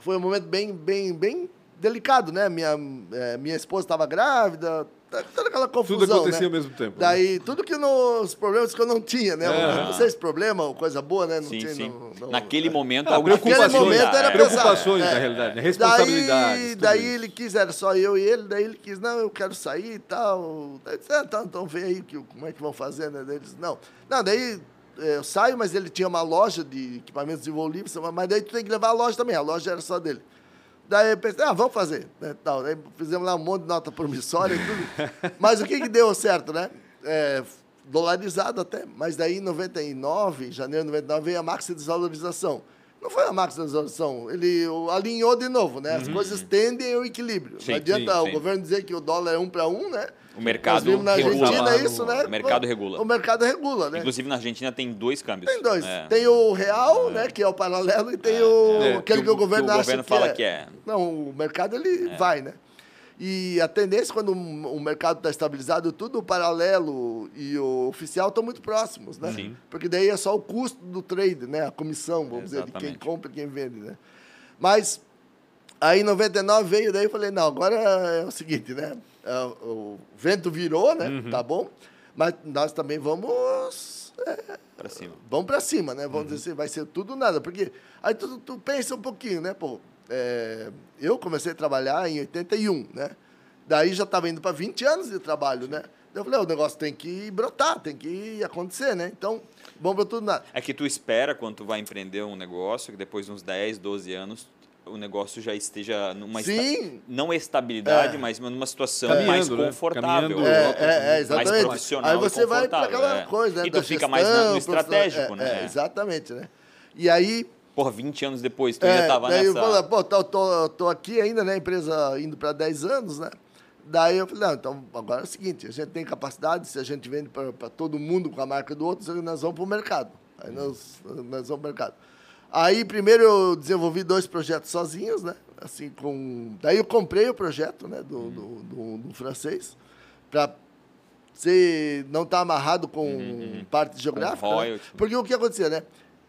Foi um momento bem, bem, bem delicado, né? Minha, é, minha esposa estava grávida, toda aquela confusão. Tudo acontecia né? ao mesmo tempo. né? Daí, tudo que não, os problemas que eu não tinha, né? É. Não sei se problema ou coisa boa, né? Não Sim, tinha, sim. não- não- Naquele é. momento, algo preocupações, Naquele momento era é. pesado. Preocupações, É. na realidade, né? responsabilidades. Daí, daí ele quis, era só eu e ele, daí ele quis, não, eu quero sair e tal. Daí disse, ah, então, então vê aí que, como é que vão fazer, né? Daí ele disse, não. Não, daí eh, eu saio, mas ele tinha uma loja de equipamentos desenvolvidos, mas daí tu tem que levar a loja também, a loja era só dele. Daí eu pensei, ah, vamos fazer. Né, tal. Daí fizemos lá um monte de nota promissória e tudo. Mas o que, que deu certo, né? É, dolarizado até, mas daí em 99, janeiro de 99, veio a máxima desvalorização. Não foi a máxima desvalorização, ele alinhou de novo, né? As coisas tendem ao equilíbrio. Sim, não adianta sim, o sim. governo dizer que o dólar é um para um, né? O mercado regula. Argentina isso, né? O mercado regula. O mercado regula, né? Inclusive na Argentina tem dois câmbios. Tem dois. É. Tem o real, né, que é o paralelo, e tem o é. aquele Que que, o- o governo que o acha governo que, fala é. que é. Não, o mercado ele vai, né? E a tendência, quando o mercado está estabilizado, tudo o paralelo e o oficial estão muito próximos, né? Sim. Porque daí é só o custo do trade, né? A comissão, vamos dizer, de quem Exatamente. compra e quem vende, né? Mas aí em 99 veio, daí eu falei, não, agora é o seguinte, né? É, O vento virou, né? Uhum. Tá bom? Mas nós também vamos é, Pra cima. vamos para cima, né? Uhum. Vamos dizer assim, vai ser tudo nada. Porque aí tu, tu pensa um pouquinho, né? Pô, é, eu comecei a trabalhar em 81, né? Daí já estava indo para 20 anos de trabalho, né? Eu falei, "Ah, o negócio tem que brotar, tem que acontecer, né? Então, vamos para tudo nada. É que tu espera quando tu vai empreender um negócio, que depois de uns 10, 12 anos, o negócio já esteja numa esta- Sim. não estabilidade, É. mas numa situação Caminhando, mais né? confortável. Caminhando. É, outro- é, é, mais exatamente. profissional Aí você vai para aquela é. coisa, né? E da tu fica mais na- no gestão, estratégico, né? É, exatamente, né? E aí, Porra, 20 anos depois, tu ainda tava daí eu nessa... falei, pô, tô, tô, tô aqui ainda, né? Empresa indo para 10 anos, né? Daí eu falei, não, então agora é o seguinte, a gente tem capacidade, se a gente vende para todo mundo com a marca do outro, nós vamos para o mercado. Aí nós, nós vamos para o mercado. Aí primeiro eu desenvolvi dois projetos sozinhos, né? Assim, com... Daí eu comprei o projeto, né? Do, do, do, do francês, para você não estar amarrado com parte geográfica. né? Porque o que acontecia, né?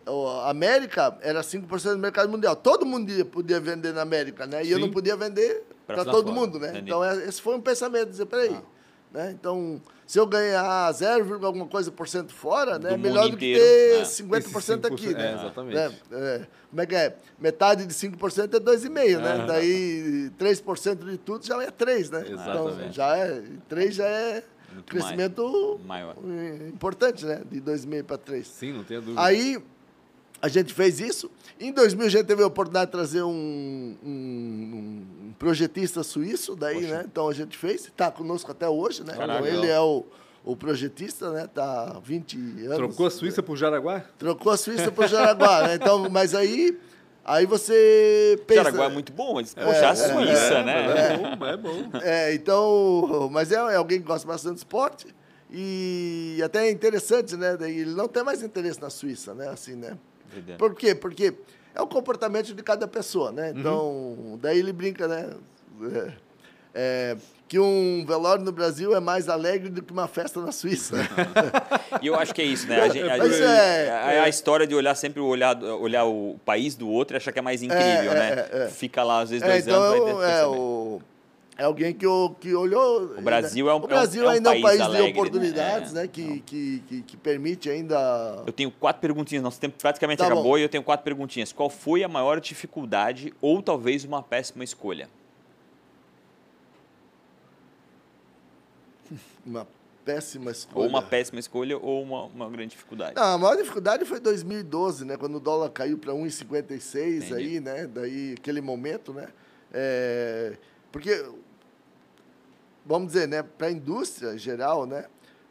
O- A América era 5% do mercado mundial. Todo mundo ia- podia vender na América, né? E eu Sim. não podia vender para todo fora. mundo, né? Entendi. Então, é- esse foi um pensamento, dizer, peraí, Ah. né? Então, se eu ganhar 0, alguma coisa por cento fora, né? Do É melhor do que inteiro, ter é. 50% aqui, Esse 5%, né? é, exatamente. Né? É, como é que é? Metade de 5% é 2,5, né? Aham. Daí 3% de tudo já é 3, né? Então, Exatamente. já é, 3 já é Muito crescimento maior. importante, né? De 2,5 para 3. Sim, não tenha dúvida. Aí a gente fez isso. Em 2000 a gente teve a oportunidade de trazer um, um- um projetista suíço, daí, né? Então a gente fez, está conosco até hoje, né? Caraca. Então, ele é o, o projetista, né? Tá há 20 anos. Trocou a Suíça por Jaraguá? Trocou a Suíça por Jaraguá, né? Então, mas aí, aí você pensa... Jaraguá é muito bom, mas, poxa, a Suíça, é, né? É bom, é bom. É, então, mas é, é alguém que gosta bastante de esporte e até é interessante, né? Daí ele não tem mais interesse na Suíça, né? Assim, né? Verdade. Por quê? Porque é o comportamento de cada pessoa, né? Então, daí ele brinca, né? É, é, que um velório no Brasil é mais alegre do que uma festa na Suíça. E eu acho que é isso, né? A, gente, a, gente- é- a- a história de olhar sempre o olhar, olhar o país do outro e achar que é mais incrível, É, né? é, é. Fica lá, às vezes, É, dois então, anos, ter é, o, é alguém que, que olhou... O Brasil é um- O Brasil é um- é um ainda é um país alegre, de oportunidades, né? né? Que, que, que, que permite ainda... Eu tenho quatro perguntinhas, nosso tempo praticamente Tá acabou bom. e eu tenho quatro perguntinhas. Qual foi a maior dificuldade ou talvez uma péssima escolha? Uma péssima escolha. Ou uma péssima escolha ou uma, uma grande dificuldade? Não, a maior dificuldade foi 2012, né? Quando o dólar caiu para 1,56 Entendi. aí, né? Daí, aquele momento, né? É, porque, vamos dizer, né? Para a indústria em geral, né?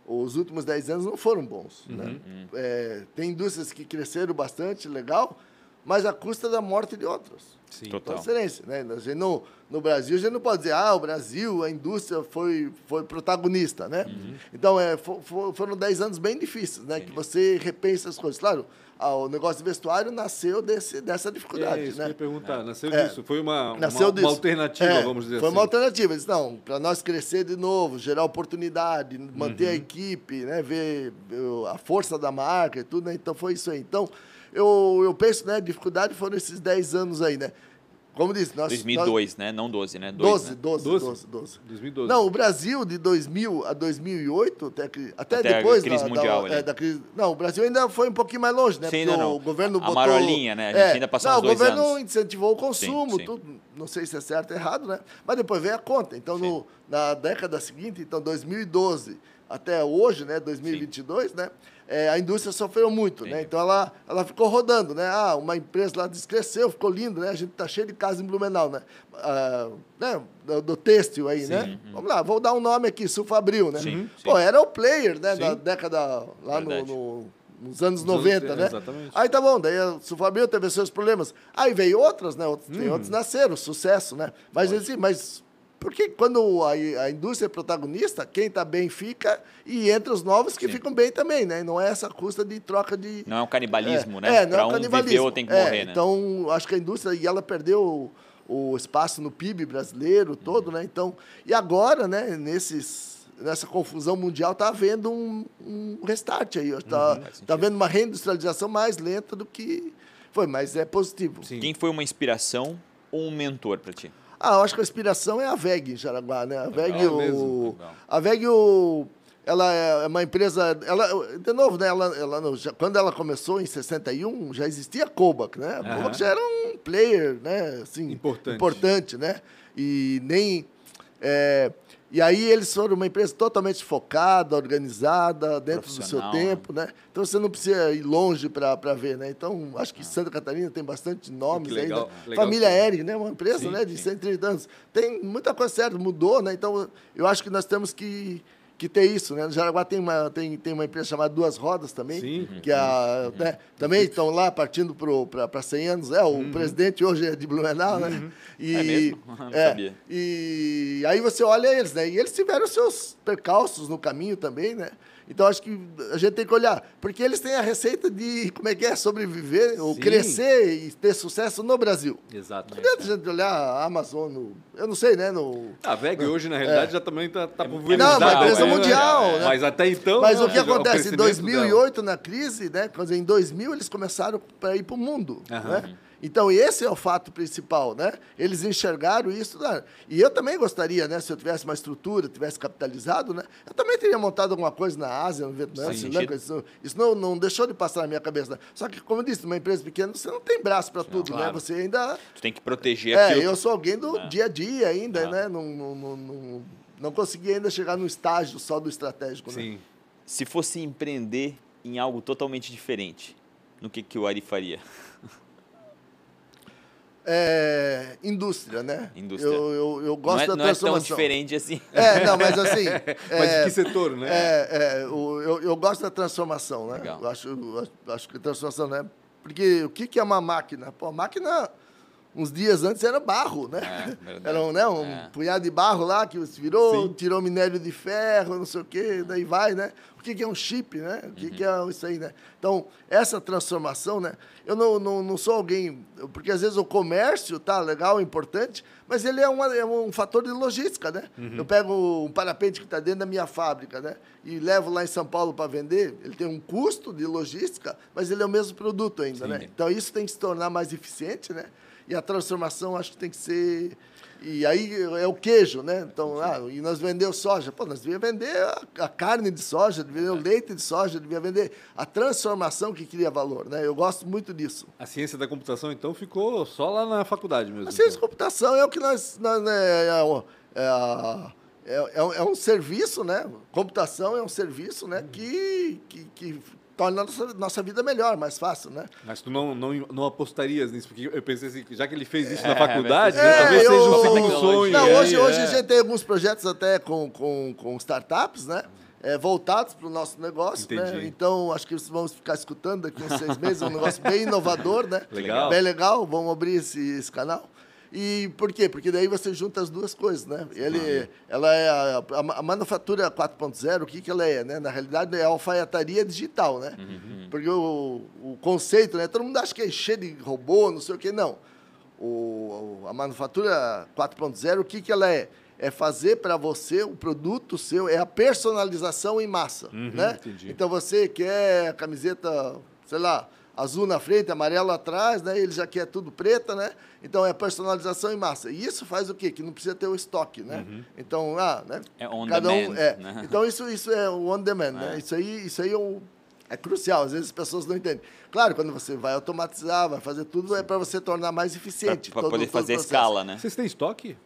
Os últimos 10 anos não foram bons, né? Uhum. É, tem indústrias que cresceram bastante, legal, mas à custa da morte de outras. Sim. Total. Transferência, né? Não, no Brasil, a gente não pode dizer, ah, o Brasil, a indústria foi, foi protagonista, né? Uhum. Então, é, fo- fo- foram 10 anos bem difíceis, né? Que você repensa as coisas. Claro, o negócio de vestuário nasceu desse, dessa É dificuldade, isso que eu né? ia perguntar. Nasceu É. disso. Foi uma, uma, Nasceu uma disso. alternativa, É, vamos dizer Foi assim. uma alternativa. Eles, não, para nós crescer de novo, gerar oportunidade, manter Uhum. a equipe, né, ver a força da marca e tudo, né? Então foi isso aí. Então, eu, eu penso, né, a dificuldade foram esses 10 anos aí, né? Como disse, nós... 2002, né? Não 12, né? Dois, 12, né? 12, 12? 12, 12. 2012. Não, o Brasil de 2000 a 2008, até, que- até, Até a depois crise da, mundial da, ali. é, da crise. Não, o Brasil ainda foi um pouquinho mais longe, né? Sim, Porque não, não. o governo A botou... marolinha, né? A gente ainda passou não, uns dois o governo anos. incentivou o consumo, Sim, sim. tudo. Não sei se é certo ou errado, né? Mas depois veio a conta. Então, no, na década seguinte, então 2012 até hoje, né? 2022, né? É, a indústria sofreu muito, né? Então ela, ela ficou rodando, né? Ah, uma empresa lá descresceu, ficou lindo, né? A gente tá cheio de casa em Blumenau, né? Ah, né? Do, do têxtil aí, né? Sim. Vamos lá, vou dar um nome aqui, Sulfabril, né? Sim, Pô, sim. era o player, né? Da Sim. década lá no, no- nos anos Nos 90, anos- né? exatamente. Aí tá bom, daí a Sulfabril teve seus problemas. Aí veio outras, né? Outros, Tem outros nasceram, sucesso, né? Mas assim, mas porque quando a, a indústria é protagonista, quem tá bem fica e entra os novos que Sim. ficam bem também, né? Não é essa custa de troca de. Não é um canibalismo, É, né? É, não pra é um um canibalismo. viver ou tem que É, morrer, né? Então, acho que a indústria, e ela perdeu o, o espaço no PIB brasileiro todo, né? Então, e agora, né, nesses, nessa confusão mundial, está havendo um, um restart aí. Está Uhum, tá havendo uma reindustrialização mais lenta do que foi, mas é positivo. Sim. Quem foi uma inspiração ou um mentor pra ti? Ah, eu acho que a inspiração é a VEG em Jaraguá, né? A VEG, o, a VEG, o, ela é uma empresa, ela, de novo, né? Ela, ela quando ela começou em 61, já existia a Kobach, né? A. Kobach já era um player, né? Assim, Importante. importante, né? E nem é, e aí eles foram uma empresa totalmente focada, organizada, dentro do seu Profissional, tempo, né? Então você não precisa ir longe para ver, né? Então acho que Santa Catarina tem bastante nomes legal, né? legal Família Eric, né? Uma empresa Sim, né? de sim. 130 anos. Tem muita coisa certa, mudou, né? Então eu acho que nós temos que, que ter isso, né? No Jaraguá tem uma, tem, tem uma empresa chamada Duas Rodas também, Sim. que é a, né? também estão lá partindo para 100 anos. É, o Uhum. presidente hoje é de Blumenau, né? E, É mesmo? Não é, sabia. E aí você olha eles, né? E eles tiveram seus percalços no caminho também, né? Então acho que a gente tem que olhar, porque eles têm a receita de como é que é sobreviver ou Sim. crescer e ter sucesso no Brasil. Exato. Não adianta a gente olhar a Amazon, no, eu não sei, né? No, A VEG hoje, na realidade, já também está tá É, pulverizada. não, uma empresa né? mundial, né? Mas até então... Mas o né, que acontece? Em crescimento 2008, na crise, né? Quer dizer, em 2000, eles começaram para ir para o mundo. Aham. Né? Então, esse é o fato principal, né? Eles enxergaram isso. né? E eu também gostaria, né? Se eu tivesse uma estrutura, tivesse capitalizado, né? Eu também teria montado alguma coisa na Ásia, no Vietnã, Sri. Lanka. Isso, isso não, não deixou de passar na minha cabeça. Só que, como eu disse, numa empresa pequena, você não tem braço para tudo, né? claro. Você ainda... Tu tem que proteger É, aquilo. eu sou alguém do É. dia a dia ainda, É. né? Não, não, não, não, não consegui ainda chegar no estágio só do estratégico, né? Sim. Se fosse empreender em algo totalmente diferente, no que, que o Ari faria? É, indústria, né? Indústria. Eu, eu, eu gosto não é, da não é tão transformação. diferente assim. É, não, mas assim. Mas é, de que setor, né? É, é, o- eu, eu gosto da transformação, né? Legal. Eu acho, eu acho, acho que transformação, né? Porque o que, que é uma máquina? Pô, máquina, uns dias antes, era barro, né? É, era um, né, um É. punhado de barro lá que se virou, Sim. tirou minério de ferro, não sei o quê, daí vai, né? O que, que é um chip, né? O que, Uhum. que é isso aí, né? Então, essa transformação, né? Eu não, não, não sou alguém... Porque, às vezes, o comércio, tá, legal, importante, mas ele é, uma, é um fator de logística, né? Uhum. Eu pego um parapente que está dentro da minha fábrica, né? E levo lá em São Paulo para vender. Ele tem um custo de logística, mas ele é o mesmo produto ainda, Sim. né? Então, isso tem que se tornar mais eficiente, né? E a transformação, acho que tem que ser... E aí é o queijo, né? Então, ah, e nós vendemos soja. Pô, nós devíamos vender a, carne de soja, devia vender o leite de soja, devia vender a transformação que cria valor, né? Eu gosto muito disso. A ciência da computação, então, ficou só lá na faculdade mesmo. A ciência então. computação é o que nós. nós né, é, é, é- é um- é um serviço, né? Computação é um serviço né? que, que, que torna a nossa, nossa vida melhor, mais fácil, né? Mas tu não, não, não apostarias nisso, porque eu pensei assim, que já que ele fez isso É, na faculdade, mas- né, É, talvez eu- seja um segundo sonho. Não, hoje, hoje é. a gente tem alguns projetos até com, com, com startups, né? É, voltados para o nosso negócio, né? Entendi. Então, acho que vocês vão ficar escutando daqui uns seis meses, é um negócio bem inovador, né? Legal. Bem legal, vamos abrir esse, esse canal. E por quê? Porque daí você junta as duas coisas, né? Ele, ela é a, a, a manufatura 4.0, o que, que ela é, né? Na realidade, é a alfaiataria digital, né? Porque o, o conceito, né? Todo mundo acha que é cheio de robô, não sei o quê, não. O, a manufatura 4.0, o que, que ela é? É fazer para você o produto seu, é a personalização em massa, né? entendi. Então você quer a camiseta, sei lá, azul na frente, amarelo atrás, né? Ele já quer tudo preta, né? Então é personalização em massa. E isso faz o quê? Que não precisa ter o estoque, né? Então, ah, né? É on Cada um, demand, é. né? Então isso, isso é o on demand, né? Isso aí, isso aí é, um- é crucial. Às vezes as pessoas não entendem. Claro, quando você vai automatizar, vai fazer tudo, é para você tornar mais eficiente. Para todo- poder todo o fazer processo. escala, né? Vocês têm estoque?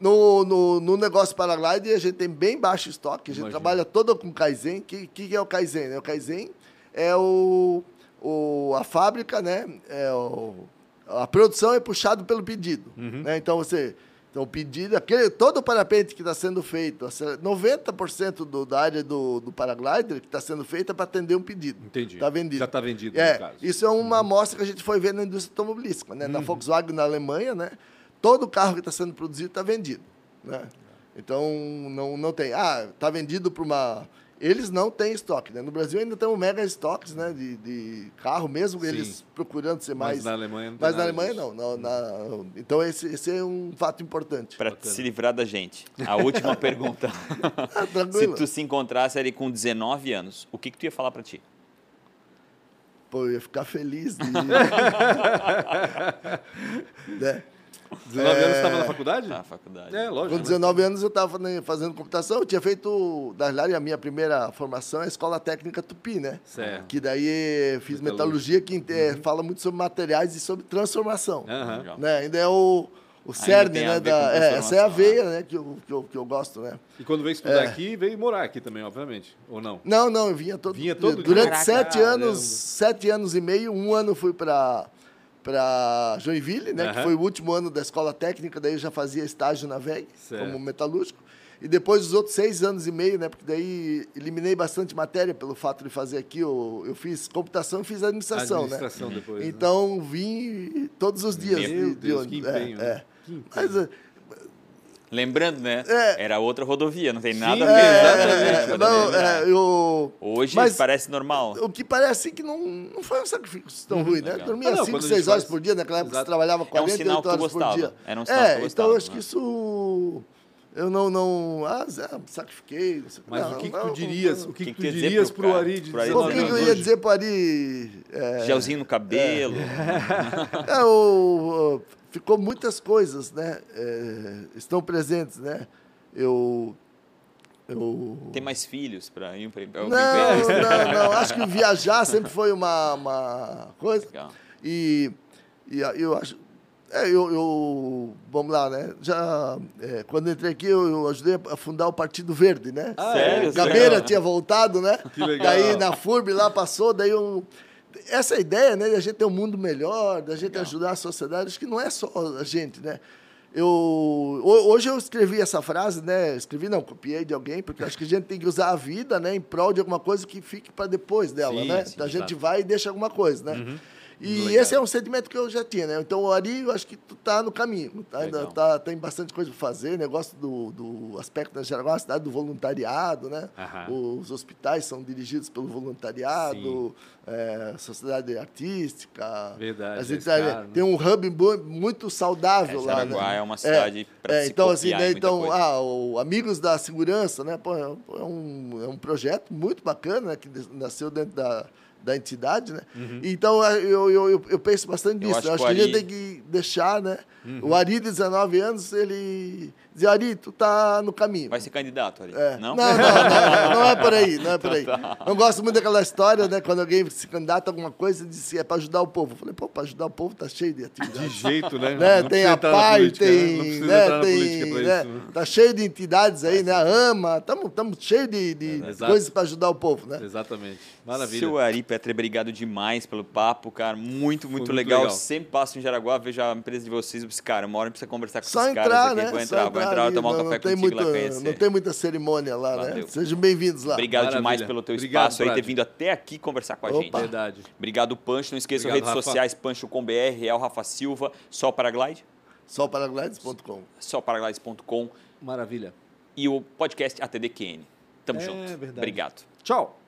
No, no, no negócio Paraglide, a gente tem bem baixo estoque. A gente Imagino. trabalha todo com Kaizen. O que, que é o Kaizen? né? O Kaizen é o, o, a fábrica, né? É o, a produção é puxado pelo pedido. Né? Então, você... Então, o pedido, aquele, todo o parapente que está sendo feito, 90% do, da área do, do paraglider que está sendo feito é para atender um pedido. Entendi. Está vendido. Já está vendido, é. Isso é uma amostra que a gente foi ver na indústria automobilística. Né? Na Volkswagen, na Alemanha, né? todo carro que está sendo produzido está vendido. Né? Então, não, não tem. Ah, está vendido para uma eles não têm estoque. Né? No Brasil ainda temos mega estoques né? de, de carro, mesmo Sim. eles procurando ser mais. Mas na Alemanha não Mas na Alemanha disso. não. Na- então esse, esse é um fato importante. Para se livrar da gente. A última pergunta. Ah, se tu se encontrasse ali com 19 anos, o que, que tu ia falar para ti? Pô, eu ia ficar feliz. De... né? 19 anos É. estava na faculdade? Na faculdade. É, lógico. Com né? 19 anos eu estava fazendo computação, eu tinha feito, na verdade, a minha primeira formação é a Escola Técnica Tupi, né? Certo. Que daí fiz Metalurgia. metalurgia, que eh, fala muito sobre materiais e sobre transformação. Aham. Legal. Né? Ainda é o, o cerne, né? Da, é, essa é a transformação, veia né? que, eu, que, eu, que eu gosto, né? E quando veio estudar É. aqui, veio morar aqui também, obviamente. Ou não? Não, não, eu vinha todo Vinha todo Durante dia? sete Caramba. anos, sete anos e meio, um ano fui para para Joinville, né? Que Aham. foi o último ano da escola técnica, daí eu já fazia estágio na VEG, Certo. como metalúrgico. E depois os outros seis anos e meio, né? Porque daí eliminei bastante matéria pelo fato de fazer aqui. Eu, eu fiz computação e fiz administração, Administração né? depois. né? Então vim todos os dias. Meu de- de Deus, ônibus. que empenho, É, né? é. Que empenho. Mas é, Lembrando, né? É. Era outra rodovia, não tem nada Sim, a ver. é, exatamente, é, não, é, eu, Hoje mas- parece normal. O que parece que não, não foi um sacrifício tão ruim, né? legal. Dormia Ah, não, 5, quando a 6 gente horas faz- por dia, naquela época Exato. você trabalhava É um 48 sinal que tu horas por dia. Era um sinal que tu é, então gostava, eu acho que né? isso... Eu não, não ah, Zé, sacrifiquei. não sei Mas não, o que, que tu dirias? não. O que, que que tu tu ia dizer dirias pro pro cara? Ari de Pro Ari Pô, o 19 que, que eu ia dizer pro Ari? É, Gelzinho no cabelo. é, o, o- ficou muitas coisas, né? é, estão presentes, né? Eu... eu Tem mais filhos para ir para não, não, não. Acho que viajar sempre foi uma, uma coisa. Legal. E, e eu acho. É, eu, eu- Vamos lá, né? Já. é, quando entrei aqui, eu, eu ajudei a fundar o Partido Verde, né? Ah, Sério? Gabeira tinha voltado, né? Que legal. Daí na FURB lá passou, daí eu. Essa ideia, né, de a gente ter um mundo melhor, da gente Legal. ajudar a sociedade, acho que não é só a gente, né? Eu, ho- hoje eu escrevi essa frase, né? Escrevi, não, copiei de alguém, porque acho que a gente tem que usar a vida, né, em prol de alguma coisa que fique para depois dela, Sim, né? sim, a gente exato. vai e deixa alguma coisa, né? E Legal. esse é um sentimento que eu já tinha, né? Então, o Ari, eu acho que tu tá no caminho. Tá, ainda tá, tem bastante coisa para fazer. Negócio do, do aspecto da Jaraguá, a cidade do voluntariado, né? Os hospitais são dirigidos pelo voluntariado, é, sociedade artística. Verdade, gente tá- cara, né? tem um hub muito saudável É, lá. Jaraguá né? é uma cidade pra se Então, assim, né, então, ah, o Amigos da Segurança, né? Pô, é um- é um, é um projeto muito bacana, né, que nasceu dentro da, da entidade, né? Então, eu, eu, eu, eu penso bastante Eu nisso. acho Eu acho que que o a gente Ari- tem que deixar, né? O Ari, de 19 anos, ele dizia, Ari, tu tá no caminho. Vai ser candidato ali. É. Não? Não, não, não, não, não é por aí, não é por aí. Eu gosto muito daquela história, né? Quando alguém se candidata a alguma coisa, diz que é para ajudar o povo. Eu falei, pô, para ajudar o povo tá cheio de De atividades. jeito, né? Né? Não Tem a entrar PAI, né? Não tem, né? entrar na tem, né? isso, né? Tá cheio de entidades aí, né? A AMA, estamos cheios de, de Exato. coisas para ajudar o povo, né? Exatamente. Maravilha. Seu Ari Petre, obrigado demais pelo papo, cara. Muito, muito, muito legal. legal. Sempre passo em Jaraguá, vejo a empresa de vocês. Eu disse, cara, uma hora precisa conversar com Só esses caras entrar, aqui. né? Vou Só entrar, entrar, ali, tomar um não, café não tem contigo lá muita, conhecer. Não tem muita cerimônia lá, né? Valeu. Sejam bem-vindos lá. Obrigado Maravilha. demais pelo teu Obrigado, espaço aí, ter Brad. vindo até aqui conversar com a Opa. gente. Verdade. Obrigado, Pancho. Não esqueçam redes Rafa. sociais, pancho.com.br, Real Rafa Silva, Sol Paraglide, Solparaglides.com. solparaglides.com Maravilha. e o podcast ATDQN. Tamo É junto. verdade. Obrigado. Tchau.